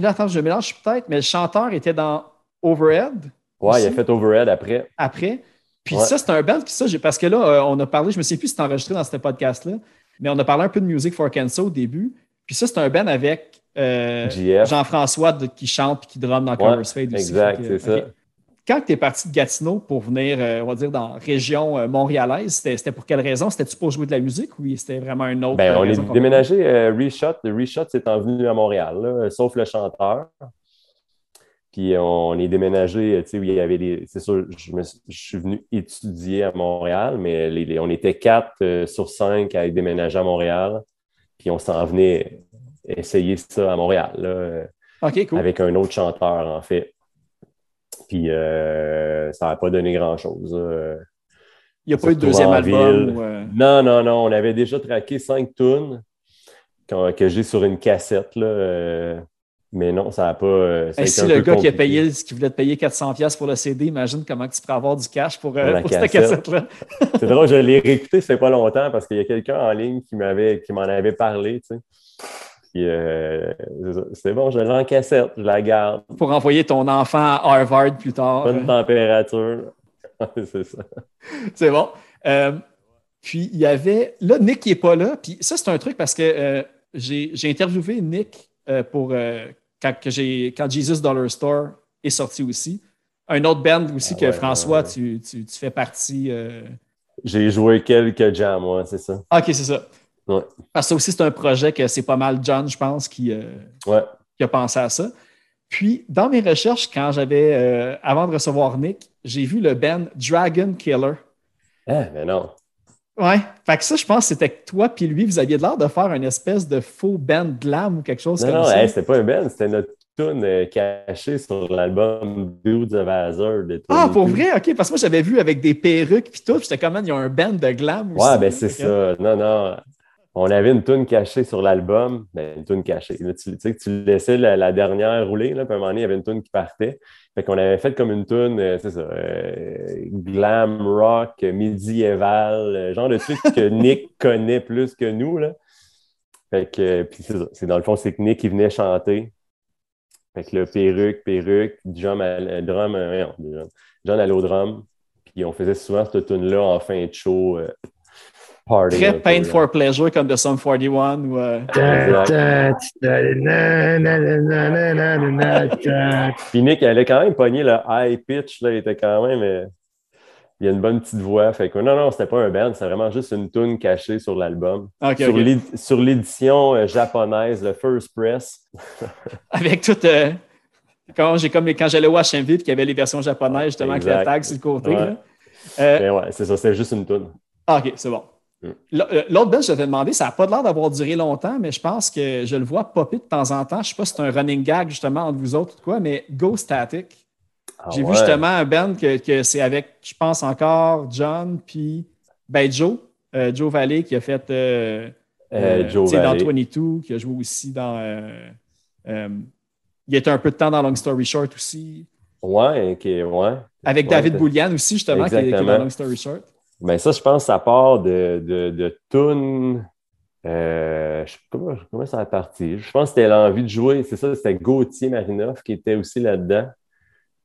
là, attends, je mélange peut-être, mais le chanteur était dans Overhead Ouais, il a fait Overhead après. après. Puis Ouais. ça, c'est un band. Puis ça, parce que là, euh, on a parlé, je me sais plus si c'est enregistré dans ce podcast-là, mais on a parlé un peu de Music for Cancer au début. Puis ça, c'est un band avec euh. Jean-François qui chante puis qui drum dans Ouais, Cover's Fade aussi. exact, c'est ça. Quand tu es parti de Gatineau pour venir, euh, on va dire, dans la région euh, montréalaise, c'était pour quelle raison? C'était-tu pour jouer de la musique ou c'était vraiment un autre? Ben, euh, on est déménagé euh, Reshot. Le Reshot, c'est en venu à Montréal, là, sauf le chanteur. Puis on est déménagé, tu sais, où il y avait des. C'est sûr, je, me suis- je suis venu étudier à Montréal, mais les- les- on était quatre euh, sur cinq à être déménagés à Montréal. Puis on s'en venait essayer ça à Montréal, là, OK, cool. avec un autre chanteur, en fait. Puis euh, ça n'a pas donné grand-chose. Il n'y a pas eu de deuxième album. Non, non, non. On avait déjà traqué cinq tunes que j'ai sur une cassette. Là, euh, mais non, ça n'a pas. euh, ça a si le gars qui a payé, qui voulait te payer 400$ pour le CD, imagine comment tu pourrais avoir du cash pour, euh, cette cassette. cassette-là. C'est drôle, je l'ai réécouté, ça fait pas longtemps parce qu'il y a quelqu'un en ligne qui m'avait qui m'en avait parlé, tu sais. Puis, euh, c'est bon, je l'ai en cassette, je la garde. Pour envoyer ton enfant à Harvard plus tard. Bonne température. c'est ça. C'est bon. Euh, puis il y avait. Là, Nick n'est pas là. Puis ça, c'est un truc parce que euh, j'ai interviewé Nick pour quand, j'ai- quand Jesus Dollar Store est sorti aussi. Un autre band aussi Ah que ouais, François, ouais, ouais. Tu, tu- tu fais partie. J'ai joué quelques jams, moi, c'est ça. Ah, ok, c'est ça. Ouais. Parce que ça aussi, c'est un projet que c'est pas mal John, je pense, qui, euh, Ouais. qui a pensé à ça. Puis, dans mes recherches, quand j'avais, euh, avant de recevoir Nick, j'ai vu le band Dragon Killer. Ah, mais non. Ouais. Fait que ça, je pense que c'était que toi puis lui, vous aviez l'air de faire une espèce de faux band glam ou quelque chose Non, comme non, ça. hey, c'était pas un band, c'était notre tune euh, cachée sur l'album Dudes of Hazard de ah, pour 22. vrai? OK. Parce que moi, j'avais vu avec des perruques puis tout. puis J'étais comme, il y a un band de glam aussi. Ouais, ben c'est ça. Non, non. On avait une tune cachée sur l'album. Ben, une tune cachée. Là, tu tu sais tu laissais la, la dernière rouler, là, puis à un moment donné, il y avait une tune qui partait. Fait qu'on avait fait comme une tune, euh, c'est ça, euh, glam rock, médiéval, euh, genre de truc que Nick connaît plus que nous, là. Fait que, euh, puis c'est ça. C'est dans le fond, c'est que Nick, il venait chanter. Fait que le perruque, perruque, drum, à, drum, drum. John allait au drum. Puis on faisait souvent cette tune-là en fin de show. Party. Très peu, Pain là. for Pleasure comme The Sum 41 ou. Puis Nick, elle a quand même pogné le high pitch, là, il était quand même. euh, il a une bonne petite voix. Fait que non, non, c'était pas un band, c'était vraiment juste une tune cachée sur l'album. Sur l'édition euh, japonaise, le First Press. Avec tout. euh, quand j'ai comme quand j'allais au HMV puis qu'il y avait les versions japonaises, justement, avec Exact. tag sur le côté. Ouais. là. Euh, Mais ouais, c'est ça, c'était juste une tune. Ah, OK, c'est bon. Euh, L'autre band, je t'ai demandé, ça n'a pas l'air d'avoir duré longtemps, mais je pense que je le vois popper de temps en temps. Je ne sais pas si c'est un running gag justement entre vous autres ou quoi, mais Go Static. Ah J'ai vu justement un band que, que c'est avec, je pense encore, John, puis ben Joe, euh, Joe Valley qui a fait Euh, euh, euh, Joe dans Valley. 22, qui a joué aussi dans. il était un peu de temps dans Long Story Short aussi. Ouais, ok, ouais. Avec Ouais, David Boulian aussi, justement, qui est, qui est dans. Long Story Short. Ben ça, je pense ça part de, de, de tunes. Euh, comment, comment ça a parti. Je pense que c'était l'envie de jouer. C'est ça, c'était Gauthier Marinoff qui était aussi là-dedans.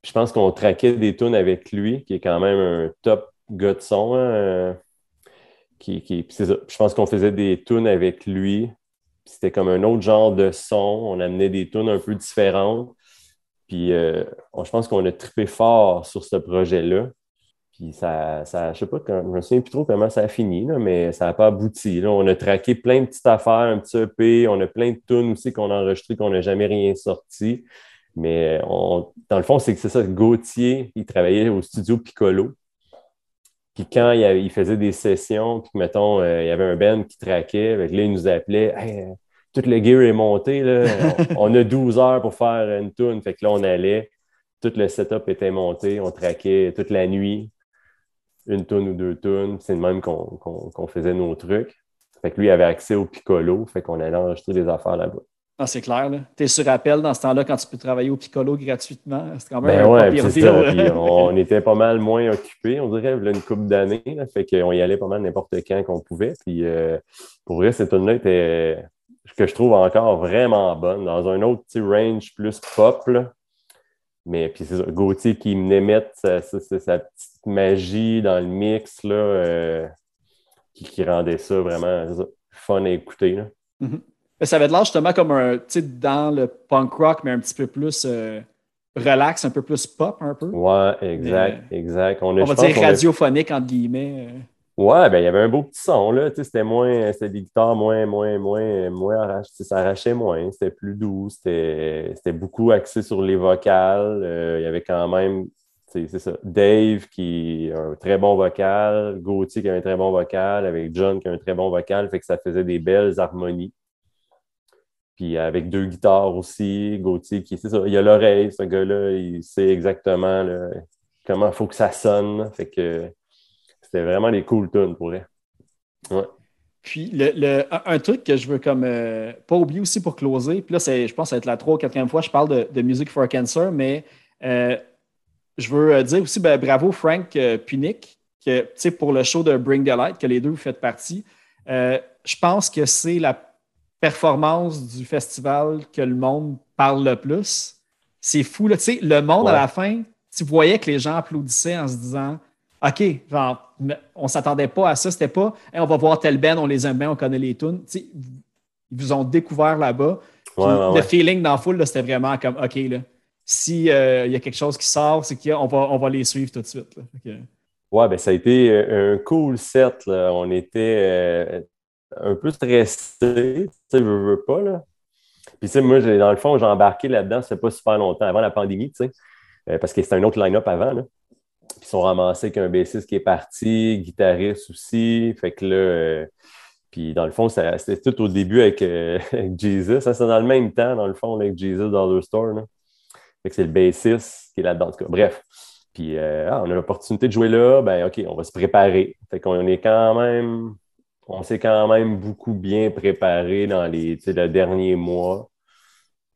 Je pense qu'on traquait des tunes avec lui, qui est quand même un top gars de son. hein, euh, qui, qui. Je pense qu'on faisait des tunes avec lui. C'était comme un autre genre de son. On amenait des tunes un peu différentes. Puis euh, je pense qu'on a trippé fort sur ce projet-là. Puis ça, ça je sais pas, je me souviens plus trop comment ça a fini, là, mais ça n'a pas abouti. là. On a traqué plein de petites affaires, un petit EP, on a plein de tunes aussi qu'on a enregistrées, qu'on n'a jamais rien sorti. Mais on- dans le fond, c'est que c'est ça, Gauthier, il travaillait au studio Piccolo. Puis quand il, faisait des sessions, puis mettons, euh, il y avait un band qui traquait, que là, il nous appelait Hey, euh, tout le gear est monté, là. on, on a 12 heures pour faire une tune. Fait que là, on allait, tout le setup était monté, on traquait toute la nuit une tonne ou deux tonnes. C'est de même qu'on faisait nos trucs. Fait que lui avait accès au Piccolo, fait qu'on allait enregistrer des affaires là-bas. Ah, c'est clair. Tu es sur appel dans ce temps-là quand tu peux travailler au Piccolo gratuitement. C'est quand même Ben un ouais, pire ça. Puis on, était pas mal moins occupés, on dirait, une couple d'années. Fait qu'on y allait pas mal n'importe quand qu'on pouvait. Puis euh, pour vrai, cette tune là était ce que je trouve encore vraiment bonne, dans un autre petit range plus pop. là. Mais puis c'est ça, Gauthier qui venait mettre sa, sa- sa- sa petite magie dans le mix là, euh, qui, qui rendait ça vraiment ça, fun à écouter. là. Mais ça avait l'air justement comme un, dans le punk rock, mais un petit peu plus euh, relax, un peu plus pop, un peu. Ouais, exact, exact. a- On je va dire a- radiophonique, entre guillemets. Ouais, ben il y avait un beau petit son, là. C'était moins. Des guitares moins, moins, moins, moins arrachées. Ça arrachait moins. C'était plus doux. C'était beaucoup axé sur les vocales. Euh, il y avait quand même. C'est ça. Dave qui a un très bon vocal, Gauthier qui a un très bon vocal, avec John qui a un très bon vocal, fait que ça faisait des belles harmonies. Puis avec deux guitares aussi, Gauthier qui, c'est ça, il a l'oreille, ce gars-là, il sait exactement comment il faut que ça sonne. Fait que C'était vraiment des cool tunes pour vrai. Puis le, le- un, truc que je veux comme euh, pas oublier aussi pour closer, puis là, je pense que ça va être la troisième ou quatrième fois que je parle de, de Music for Cancer, mais euh, je veux euh, dire aussi ben, bravo Frank euh, Punick, que, pour le show de Bring the Light, que les deux vous faites partie. Je pense que c'est la performance du festival que le monde parle le plus. C'est fou, là. Tu sais, le monde à Ouais. la fin, tu voyais que les gens applaudissaient en se disant OK, genre, on s'attendait pas à ça. C'était pas Hey, on va voir tel band, on les aime bien, on connaît les tunes. Ils vous ont découvert là-bas. Puis Ouais, ouais, le ouais. feeling dans la foule, c'était vraiment comme OK, là. Si euh, il y a quelque chose qui sort, c'est qu'on va, on va les suivre tout de suite. là. Ouais, ben ça a été euh, un cool set. là. On était euh, un peu stressés, tu sais, veux, veux pas, là. Puis, tu sais, moi, dans le fond, j'ai embarqué là-dedans, fait pas super longtemps, avant la pandémie, tu sais, euh, parce que c'était un autre line-up avant, là. Puis, ils sont ramassés avec un bassiste qui est parti, guitariste aussi. Fait que là, euh, puis dans le fond, c'était tout au début avec, euh, avec Jesus. Ça, c'est dans le même temps, dans le fond, avec Jesus Dollar Store. Fait que c'est le bassiste qui est là-dedans. Bref. Puis, euh, ah, on a l'opportunité de jouer là, ben OK, on va se préparer. Fait qu'on est quand même, on s'est quand même beaucoup bien préparé dans les, le dernier mois.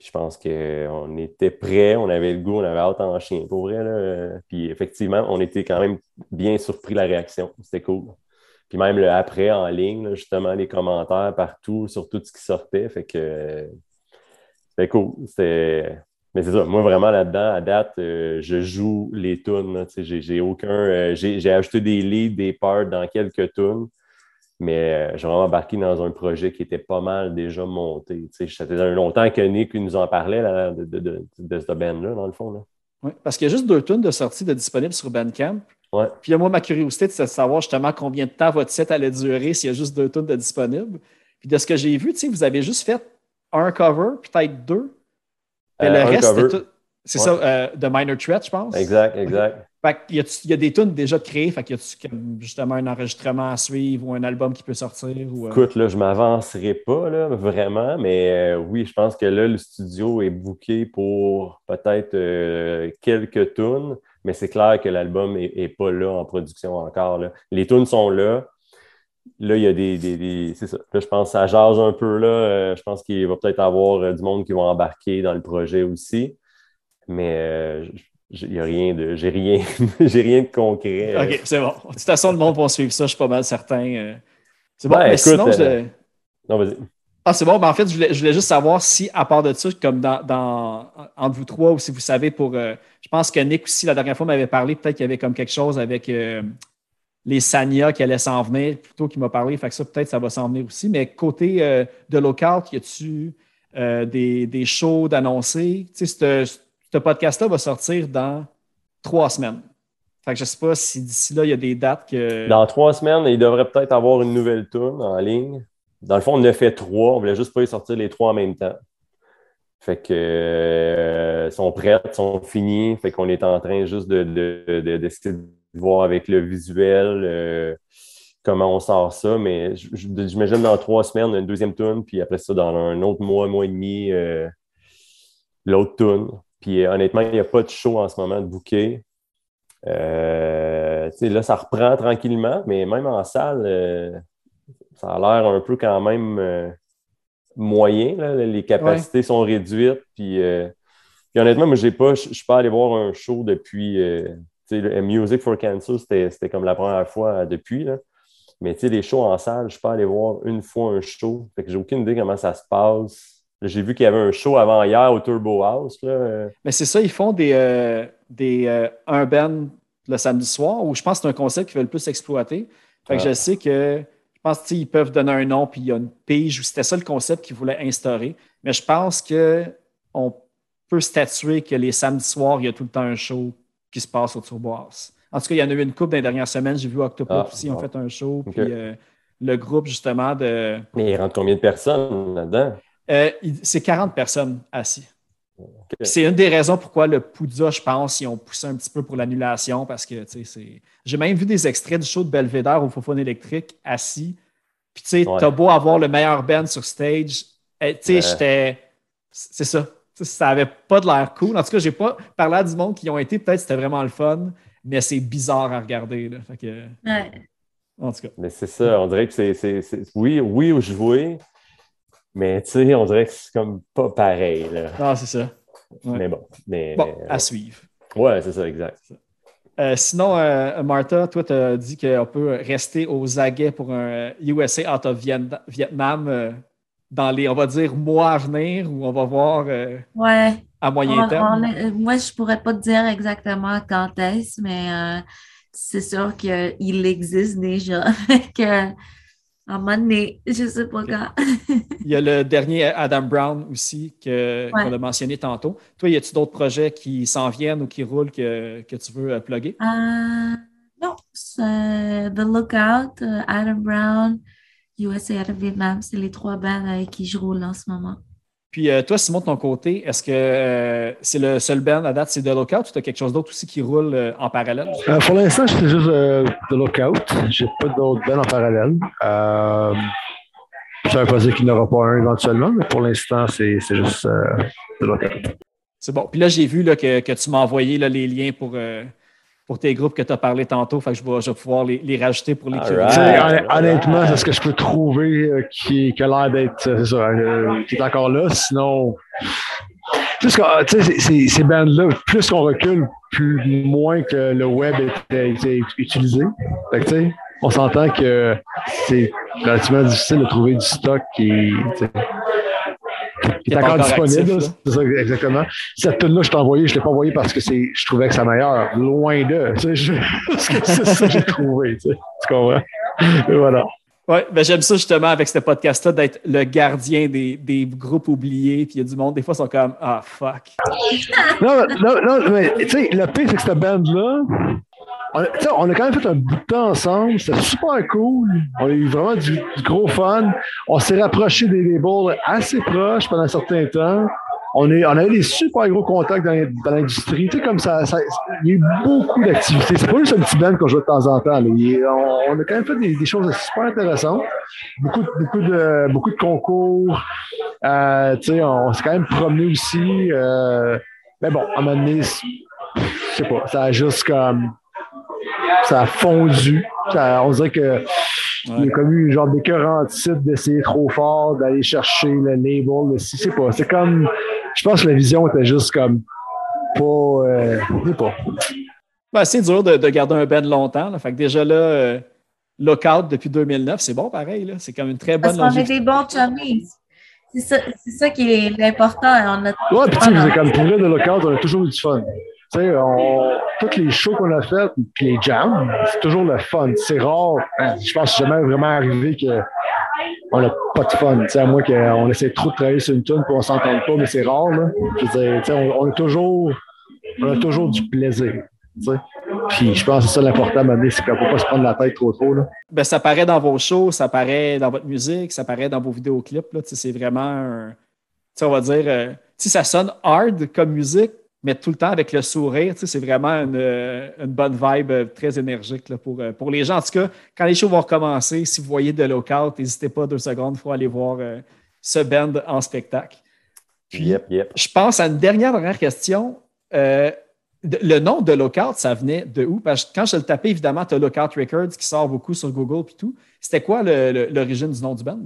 Je pense qu'on était prêts, on avait le goût, on avait hâte en chien, pour vrai. Là. Puis effectivement, on était quand même bien surpris de la réaction. C'était cool. Puis même le après en ligne, justement, les commentaires partout sur tout ce qui sortait. Fait que euh, c'était cool. C'était. Mais c'est ça, moi vraiment là-dedans, à date, euh, je joue les tunes. J'ai aucun. euh, j'ai ajouté des leads, des parts dans quelques tunes, mais euh, j'ai vraiment embarqué dans un projet qui était pas mal déjà monté. Tu sais, Ça faisait longtemps que Nick nous en parlait là, de, de, de, de ce band-là, dans le fond. Là. Ouais, parce qu'il y a juste deux tunes de sortie de disponibles sur Bandcamp. Ouais. Puis moi, ma curiosité, c'est de savoir justement combien de temps votre set allait durer s'il y a juste deux tunes de disponibles. Puis de ce que j'ai vu, vous avez juste fait un cover, peut-être deux. Mais Euh, le reste, tout- c'est Ouais. ça, euh, de Minor Threat, je pense. Exact, exact. Fait qu'il y a, il y a des tunes déjà créées, fait qu'il y a justement un enregistrement à suivre ou un album qui peut sortir. Ou, euh, Écoute, là, je m'avancerai pas, là, vraiment, mais euh, oui, je pense que là, le studio est booké pour peut-être euh, quelques tunes, mais c'est clair que l'album est, est pas là en production encore. là. Les tunes sont là. Là, il y a des. des- des- c'est ça. Là, je pense que ça jase un peu là. Euh, je pense qu'il va peut-être avoir euh, du monde qui va embarquer dans le projet aussi. Mais euh, il n'y a rien de. J'ai rien, j'ai rien de concret. euh, OK, c'est bon. De toute façon, le monde va suivre ça, je suis pas mal certain. euh. C'est bon, Ben, mais écoute, sinon, je- euh, Non, vas-y. Ah, c'est bon. Ben, en fait, je voulais, je voulais juste savoir si, à part de ça, comme dans, dans- entre vous trois, ou si vous savez pour. euh, je pense que Nick aussi, la dernière fois, m'avait parlé, peut-être qu'il y avait comme quelque chose avec euh, les Sanya qui allaient s'en venir, plutôt qu'il m'a parlé. Fait que ça, peut-être, ça va s'en venir aussi. Mais côté euh, de local, y a-tu euh, des, des shows d'annoncer? Tu sais, ce- podcast-là va sortir dans trois semaines. Fait que je sais pas si d'ici là, il y a des dates que. Dans trois semaines, il devrait peut-être avoir une nouvelle tune en ligne. Dans le fond, on a fait trois. On voulait juste pas y sortir les trois en même temps. Fait que euh, sont prêtes, sont finies. Fait qu'on est en train juste de, de- de- de voir avec le visuel euh, comment on sort ça. Mais j'imagine dans trois semaines, une deuxième tune, puis après ça, dans un autre mois, mois et demi, euh, l'autre tune. Puis euh, honnêtement, il n'y a pas de show en ce moment de bouquet. Euh, là, ça reprend tranquillement, mais même en salle, euh, ça a l'air un peu quand même euh, moyen. là. Les capacités sont réduites. Puis, puis honnêtement, moi, je je suis pas allé voir un show depuis. le Music for Cancer, c'était comme la première fois depuis. Là. Mais les shows en salle, je suis pas allé voir une fois un show. Fait que j'ai aucune idée comment ça se passe. J'ai vu qu'il y avait un show avant hier au Turbo House. Là. Mais c'est ça, ils font des, euh, des euh, un band le samedi soir, ou je pense que c'est un concept qu'ils veulent plus exploiter. Fait que Ah. je sais que je pense qu'ils peuvent donner un nom, puis il y a une pige, ou c'était ça le concept qu'ils voulaient instaurer. Mais je pense qu'on peut statuer que les samedis soirs, il y a tout le temps un show qui se passe au Turbo House. En tout cas, il y en a eu une couple dans les dernières semaines. J'ai vu Octopus Ah, aussi, ils ont fait un show. Puis euh, le groupe, justement, de. Mais il rentre combien de personnes là-dedans? Euh, c'est 40 personnes assis. Puis C'est une des raisons pourquoi le Poudza, je pense, ils ont poussé un petit peu pour l'annulation parce que, tu sais, c'est. J'ai même vu des extraits du show de Belvédère au Fofone électrique assis. Puis, tu sais, Ouais. t'as beau avoir le meilleur band sur stage. eh, Tu sais, Ouais. j'étais. C'est ça. Ça avait pas de l'air cool. En tout cas, j'ai pas parlé à du monde qui y ont été. Peut-être c'était vraiment le fun. mais c'est bizarre à regarder. Là. Fait que, Ouais. en tout cas. Mais c'est ça, on dirait que c'est. Oui, oui, au jouer, mais tu sais, on dirait que c'est comme pas pareil. Là. Ah, c'est ça. Ouais. Mais bon. Mais, Bon, à suivre. ouais, c'est ça, exact. Euh, sinon, euh, Martha, toi, tu as dit qu'on peut rester aux aguets pour un USA out of Vietna- Vietnam euh, dans les, on va dire, mois à venir ou on va voir euh, Ouais. à moyen On- terme? on euh, moi, je pourrais pas te dire exactement quand est-ce, mais euh, c'est sûr qu'il existe déjà. Que, à un moment donné, je sais pas quand. Il y a le dernier Adam Brown aussi que- qu'on a mentionné tantôt. Toi, y a-tu d'autres projets qui s'en viennent ou qui roulent que, que tu veux euh, plugger? Euh, non, c'est The Lookout, euh, Adam Brown, USA out of Vietnam, c'est les trois bands avec qui je roule en ce moment. Puis euh, toi, Simon, de ton côté, est-ce que euh, c'est le seul band à date, c'est The Lookout ou tu as quelque chose d'autre aussi qui roule euh, en parallèle? Pour l'instant, c'est juste de lookout. J'ai pas d'autres bands en parallèle. Ça veut pas dire qu'il n'y en aura pas un éventuellement, mais pour l'instant, c'est c'est juste de lookout. C'est bon. Puis là, j'ai vu là, que, que tu m'as envoyé là, les liens pour, pour tes groupes que tu as parlé tantôt. Fait que je vais, je vais pouvoir les, les rajouter pour les right. hon- honnêtement, c'est ce que je peux trouver euh, qui, qui a l'air d'être euh, qui est encore là. Sinon, plus qu'on- tu sais, ces- ces, ces bandes-là, plus qu'on recule, plus moins que le web est- est utilisé. Fait que, tu sais, on s'entend que c'est relativement difficile de trouver du stock qui, tu sais, qui est encore disponible. c'est ça, exactement. Cette tune-là, je t'ai envoyé, je ne l'ai pas envoyé parce que c'est, je trouvais que c'est meilleur. Loin de. Tu sais, je- parce que c'est ça que j'ai trouvé. Tu, sais. tu comprends? Et voilà. Oui, ben j'aime ça justement avec ce podcast-là d'être le gardien des, des groupes oubliés. Puis il y a du monde, des fois, ils sont comme Ah, fuck. Non, non, non, mais tu sais, le pire, c'est que cette band-là, on, a- on a quand même fait un bout de temps ensemble. C'était super cool. On a eu vraiment du, gros fun. On s'est rapprochés des labels assez proches pendant un certain temps. On, est, on avait des super gros contacts dans, dans l'industrie. Tu sais, comme ça, ça- il y a eu beaucoup d'activités. C'est pas juste un petit band qu'on joue de temps en temps. là. A- on, a quand même fait des, choses super intéressantes. Beaucoup, de- beaucoup, de, beaucoup de concours. Euh, tu sais, on s'est quand même promené aussi. euh, mais bon, à un moment donné, je sais pas, ça a juste comme. Ça a fondu. Ça- on dirait que. Il y a comme eu genre d'écœurant titre d'essayer trop fort, d'aller chercher le label. Le, je sais pas. C'est comme. Je pense que la vision était juste comme. Pas. Euh, pas. Ben, c'est dur de, de garder un band longtemps. là. Fait que déjà là, euh, Lookout depuis 2009, c'est bon pareil. là. C'est comme une très bonne Parce qu'on est des bons chummies. C'est ça, c'est ça qui est l'important. On a Ouais, puis tu sais, c'est comme pour vrai de lookout, on a toujours eu du fun. Tu les shows qu'on a fait, puis les jams, c'est toujours le fun. C'est rare. hein, je pense que jamais vraiment arrivé que on n'a pas de fun. Tu à moins qu'on essaie trop de travailler sur une tune pour on s'entende pas, mais c'est rare. Là. On, a toujours, on a toujours du plaisir. Puis je pense que c'est ça l'important à donné, c'est qu'on ne faut pas se prendre la tête trop trop. Là. Ben, ça paraît dans vos shows, ça paraît dans votre musique, ça paraît dans vos vidéoclips. là. C'est vraiment un. on va dire. euh, sais, ça sonne hard comme musique, mais tout le temps avec le sourire. tu sais, C'est vraiment une, euh, une bonne vibe euh, très énergique là, pour, euh, pour les gens. En tout cas, quand les shows vont recommencer, si vous voyez de lookout, n'hésitez pas deux secondes, il faut aller voir euh, ce band en spectacle. Puis, Yep, yep. je pense à une dernière, dernière question. Euh, le nom de Lookout, ça venait de où? Parce que quand je le tapais, évidemment, tu as Lookout Records qui sort beaucoup sur Google et tout. C'était quoi l'origine du nom du band?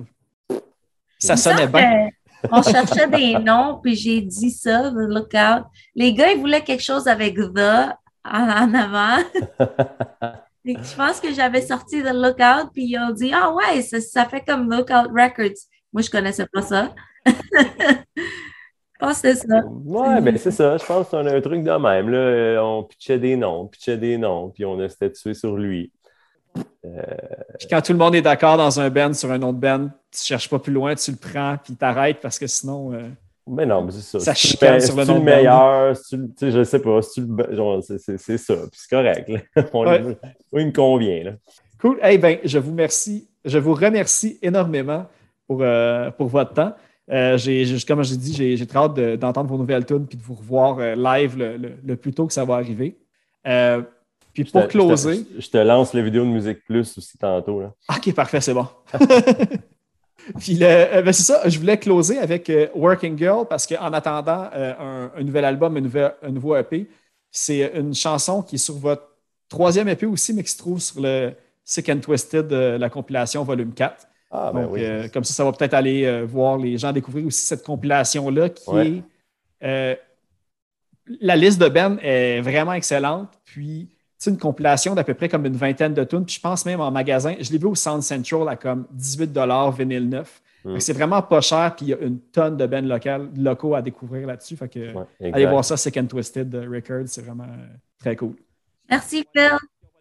Ça sonnait bien. On cherchait des noms, puis j'ai dit ça, The Lookout. Les gars, ils voulaient quelque chose avec The en, avant. Et je pense que j'avais sorti The Lookout, puis ils ont dit Ah ouais, ça, ça fait comme Lookout Records. Moi, je connaissais pas ça. je pense que c'est ça. Ouais, ben c'est ça. Je pense qu'on a un truc de même. Là. Euh, On pitchait des noms, pitchait des noms, puis on a statué sur lui. Puis quand tout le monde est d'accord dans un band sur un autre band, tu cherches pas plus loin, tu le prends puis t'arrêtes parce que sinon. euh, Mais non, mais c'est ça. Ça Si chicane sur le meilleur, si tu sais, je sais pas, si tu le be- genre, c'est- ça, puis c'est correct. On- Ouais. Il me convient. Là. Cool. Eh ben, je vous remercie. Je vous remercie énormément pour, euh, pour votre temps. Euh, j'ai, comme j'ai dit, j'ai, j'ai très hâte de- d'entendre vos nouvelles tunes puis de vous revoir live le, le- le plus tôt que ça va arriver. Puis Je pour te- closer. Je te, je te lance la vidéo de Musique Plus aussi tantôt. Là. OK, parfait, c'est bon. Puis le- euh, ben, c'est ça, je voulais closer avec euh, Working Girl parce qu'en attendant euh, un, un nouvel album, un, nouvel, un nouveau EP, c'est une chanson qui est sur votre troisième EP aussi, mais qui se trouve sur le Sick and Twisted, la compilation volume 4. Ah, ben Donc, oui. euh, comme ça, ça va peut-être aller euh, voir les gens découvrir aussi cette compilation-là qui Ouais. est. euh, la liste de Ben est vraiment excellente. Puis, une compilation d'à peu près comme une vingtaine de tunes. Puis, je pense même en magasin, je l'ai vu au Sound Central à comme 18 vinyle neuf. Mm. Fait que C'est vraiment pas cher. Puis, il y a une tonne de Ben local, locaux à découvrir là-dessus. Fait que, Ouais, allez voir ça, Sick and Twisted euh, Records. C'est vraiment euh, très cool. Merci, Phil.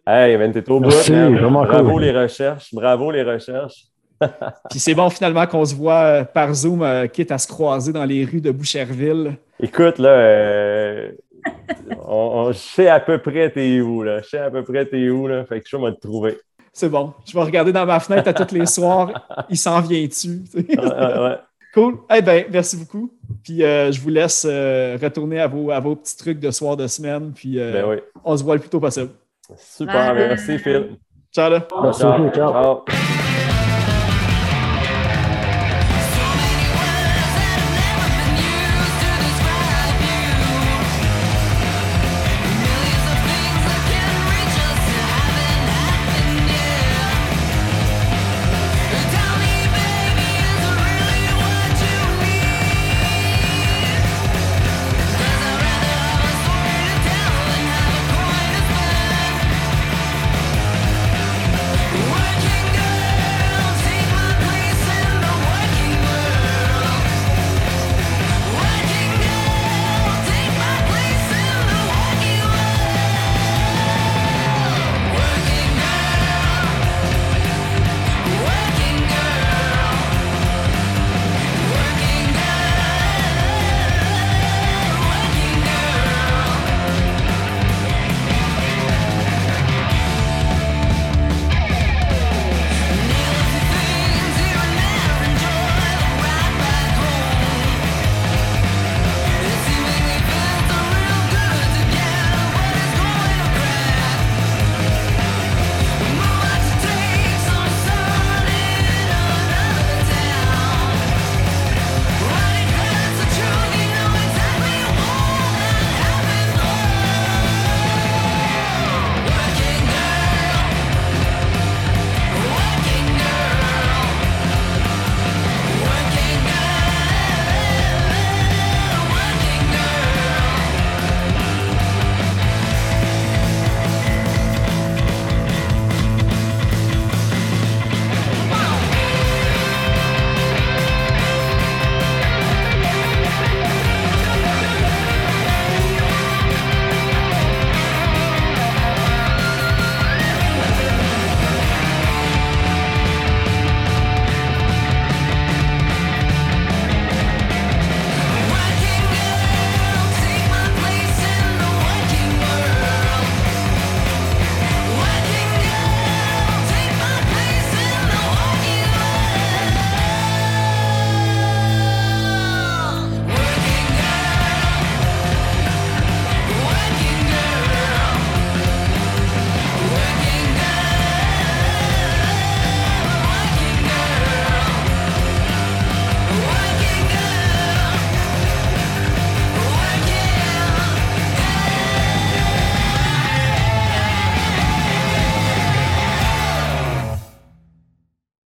Hey, ben, t'es au bout. Merci, man. vraiment Bravo cool. les recherches. Bravo les recherches. Puis, c'est bon finalement qu'on se voit euh, par Zoom, euh, quitte à se croiser dans les rues de Boucherville. Écoute, là, euh, on, on- je sais à peu près t'es où, là. Je sais à peu près t'es où, là. Fait que je vais te trouver. C'est bon. Je vais regarder dans ma fenêtre à tous les soirs. Il s'en vient-tu? Ouais, ouais, ouais. cool. Eh bien, merci beaucoup. Puis euh, je vous laisse euh, retourner à vos, à vos petits trucs de soir de semaine. Puis euh, Ben oui. on se voit le plus tôt possible. Super, Bye. merci Phil. Ciao là. Merci ciao. Ciao.